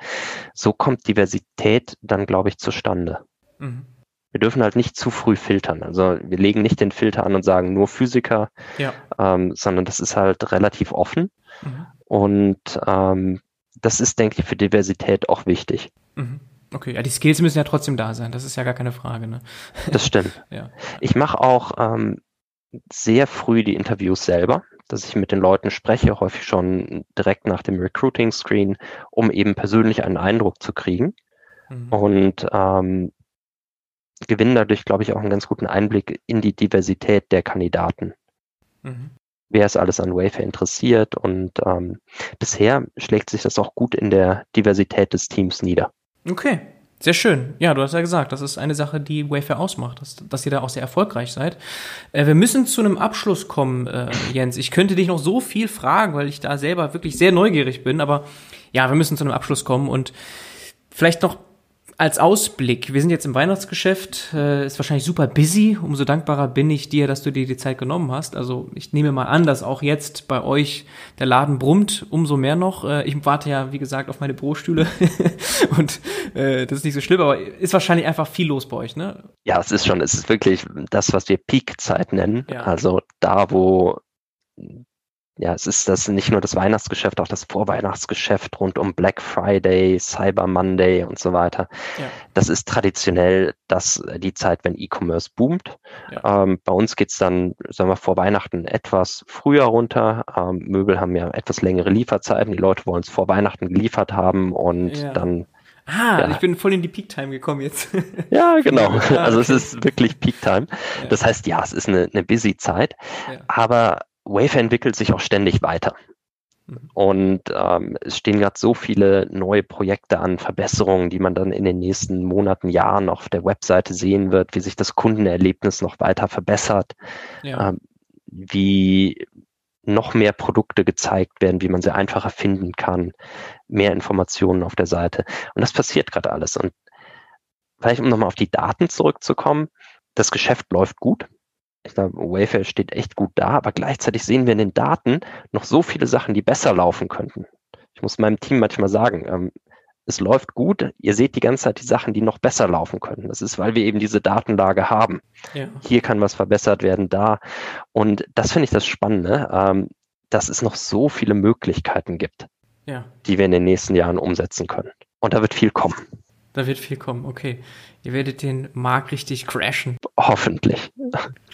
so kommt Diversität dann, glaube ich, zustande. Mhm. Wir dürfen halt nicht zu früh filtern. Also wir legen nicht den Filter an und sagen nur Physiker, ja. ähm, sondern das ist halt relativ offen. Mhm. Und ähm, das ist, denke ich, für Diversität auch wichtig.
Mhm. Okay, ja, die Skills müssen ja trotzdem da sein, das ist ja gar keine Frage. Ne?
Das stimmt. ja. Ich mache auch ähm, sehr früh die Interviews selber, dass ich mit den Leuten spreche, häufig schon direkt nach dem Recruiting-Screen, um eben persönlich einen Eindruck zu kriegen. Mhm. Und ähm, gewinnen dadurch, glaube ich, auch einen ganz guten Einblick in die Diversität der Kandidaten. Mhm. Wer ist alles an Wayfair interessiert und ähm, bisher schlägt sich das auch gut in der Diversität des Teams nieder.
Okay, sehr schön. Ja, du hast ja gesagt, das ist eine Sache, die Wayfair ausmacht, dass, dass ihr da auch sehr erfolgreich seid. Äh, wir müssen zu einem Abschluss kommen, äh, Jens. Ich könnte dich noch so viel fragen, weil ich da selber wirklich sehr neugierig bin, aber ja, wir müssen zu einem Abschluss kommen und vielleicht noch als Ausblick, wir sind jetzt im Weihnachtsgeschäft, äh, ist wahrscheinlich super busy. Umso dankbarer bin ich dir, dass du dir die Zeit genommen hast. Also ich nehme mal an, dass auch jetzt bei euch der Laden brummt, umso mehr noch. Äh, ich warte ja, wie gesagt, auf meine Bürostühle und äh, das ist nicht so schlimm, aber ist wahrscheinlich einfach viel los bei euch, ne?
Ja, es ist schon, es ist wirklich das, was wir Peak-Zeit nennen. Ja. Also da, wo ja, es ist das nicht nur das Weihnachtsgeschäft, auch das Vorweihnachtsgeschäft rund um Black Friday, Cyber Monday und so weiter. Ja. Das ist traditionell das, die Zeit, wenn E-Commerce boomt. Ja. Ähm, bei uns geht's dann, sagen wir, vor Weihnachten etwas früher runter. Ähm, Möbel haben ja etwas längere Lieferzeiten. Die Leute wollen es vor Weihnachten geliefert haben und ja. dann
Ah, ja. ich bin voll in die Peak Time gekommen jetzt.
Ja, genau. Ah, also es ist wirklich Peak Time. Das heißt, ja, es ist eine, eine busy Zeit, aber Wayfair entwickelt sich auch ständig weiter. Mhm. Und ähm, es stehen gerade so viele neue Projekte an, Verbesserungen, die man dann in den nächsten Monaten, Jahren auf der Webseite sehen wird, wie sich das Kundenerlebnis noch weiter verbessert, ja. ähm, wie noch mehr Produkte gezeigt werden, wie man sie einfacher finden kann, mehr Informationen auf der Seite. Und das passiert gerade alles. Und vielleicht um nochmal auf die Daten zurückzukommen, das Geschäft läuft gut. Ich glaube, Wayfair steht echt gut da, aber gleichzeitig sehen wir in den Daten noch so viele Sachen, die besser laufen könnten. Ich muss meinem Team manchmal sagen, ähm, es läuft gut, ihr seht die ganze Zeit die Sachen, die noch besser laufen können. Das ist, weil wir eben diese Datenlage haben. Ja. Hier kann was verbessert werden, da. Und das finde ich das Spannende, ähm, dass es noch so viele Möglichkeiten gibt, ja. die wir in den nächsten Jahren umsetzen können. Und da wird viel kommen.
Da wird viel kommen, okay. Ihr werdet den Markt richtig crashen.
Hoffentlich.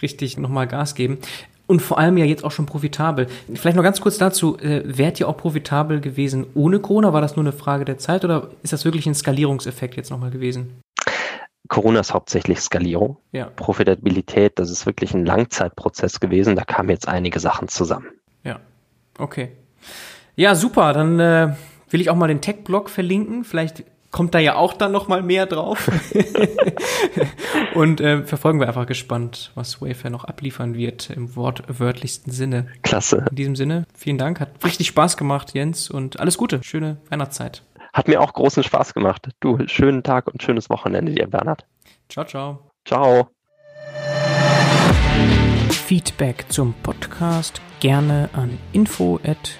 Richtig nochmal Gas geben. Und vor allem ja jetzt auch schon profitabel. Vielleicht noch ganz kurz dazu, äh, wärt ihr auch profitabel gewesen ohne Corona? War das nur eine Frage der Zeit oder ist das wirklich ein Skalierungseffekt jetzt nochmal gewesen?
Corona ist hauptsächlich Skalierung. Ja. Profitabilität, das ist wirklich ein Langzeitprozess gewesen. Da kamen jetzt einige Sachen zusammen.
Ja, okay. Ja, super. Dann äh, will ich auch mal den Tech-Blog verlinken. Vielleicht kommt da ja auch dann noch mal mehr drauf. und äh, verfolgen wir einfach gespannt, was Wayfair noch abliefern wird im wortwörtlichsten Sinne.
Klasse.
In diesem Sinne, vielen Dank. Hat richtig Spaß gemacht, Jens, und alles Gute. Schöne Weihnachtszeit.
Hat mir auch großen Spaß gemacht. Du, schönen Tag und schönes Wochenende dir, Bernhard.
Ciao, ciao.
Ciao.
Feedback zum Podcast gerne an info at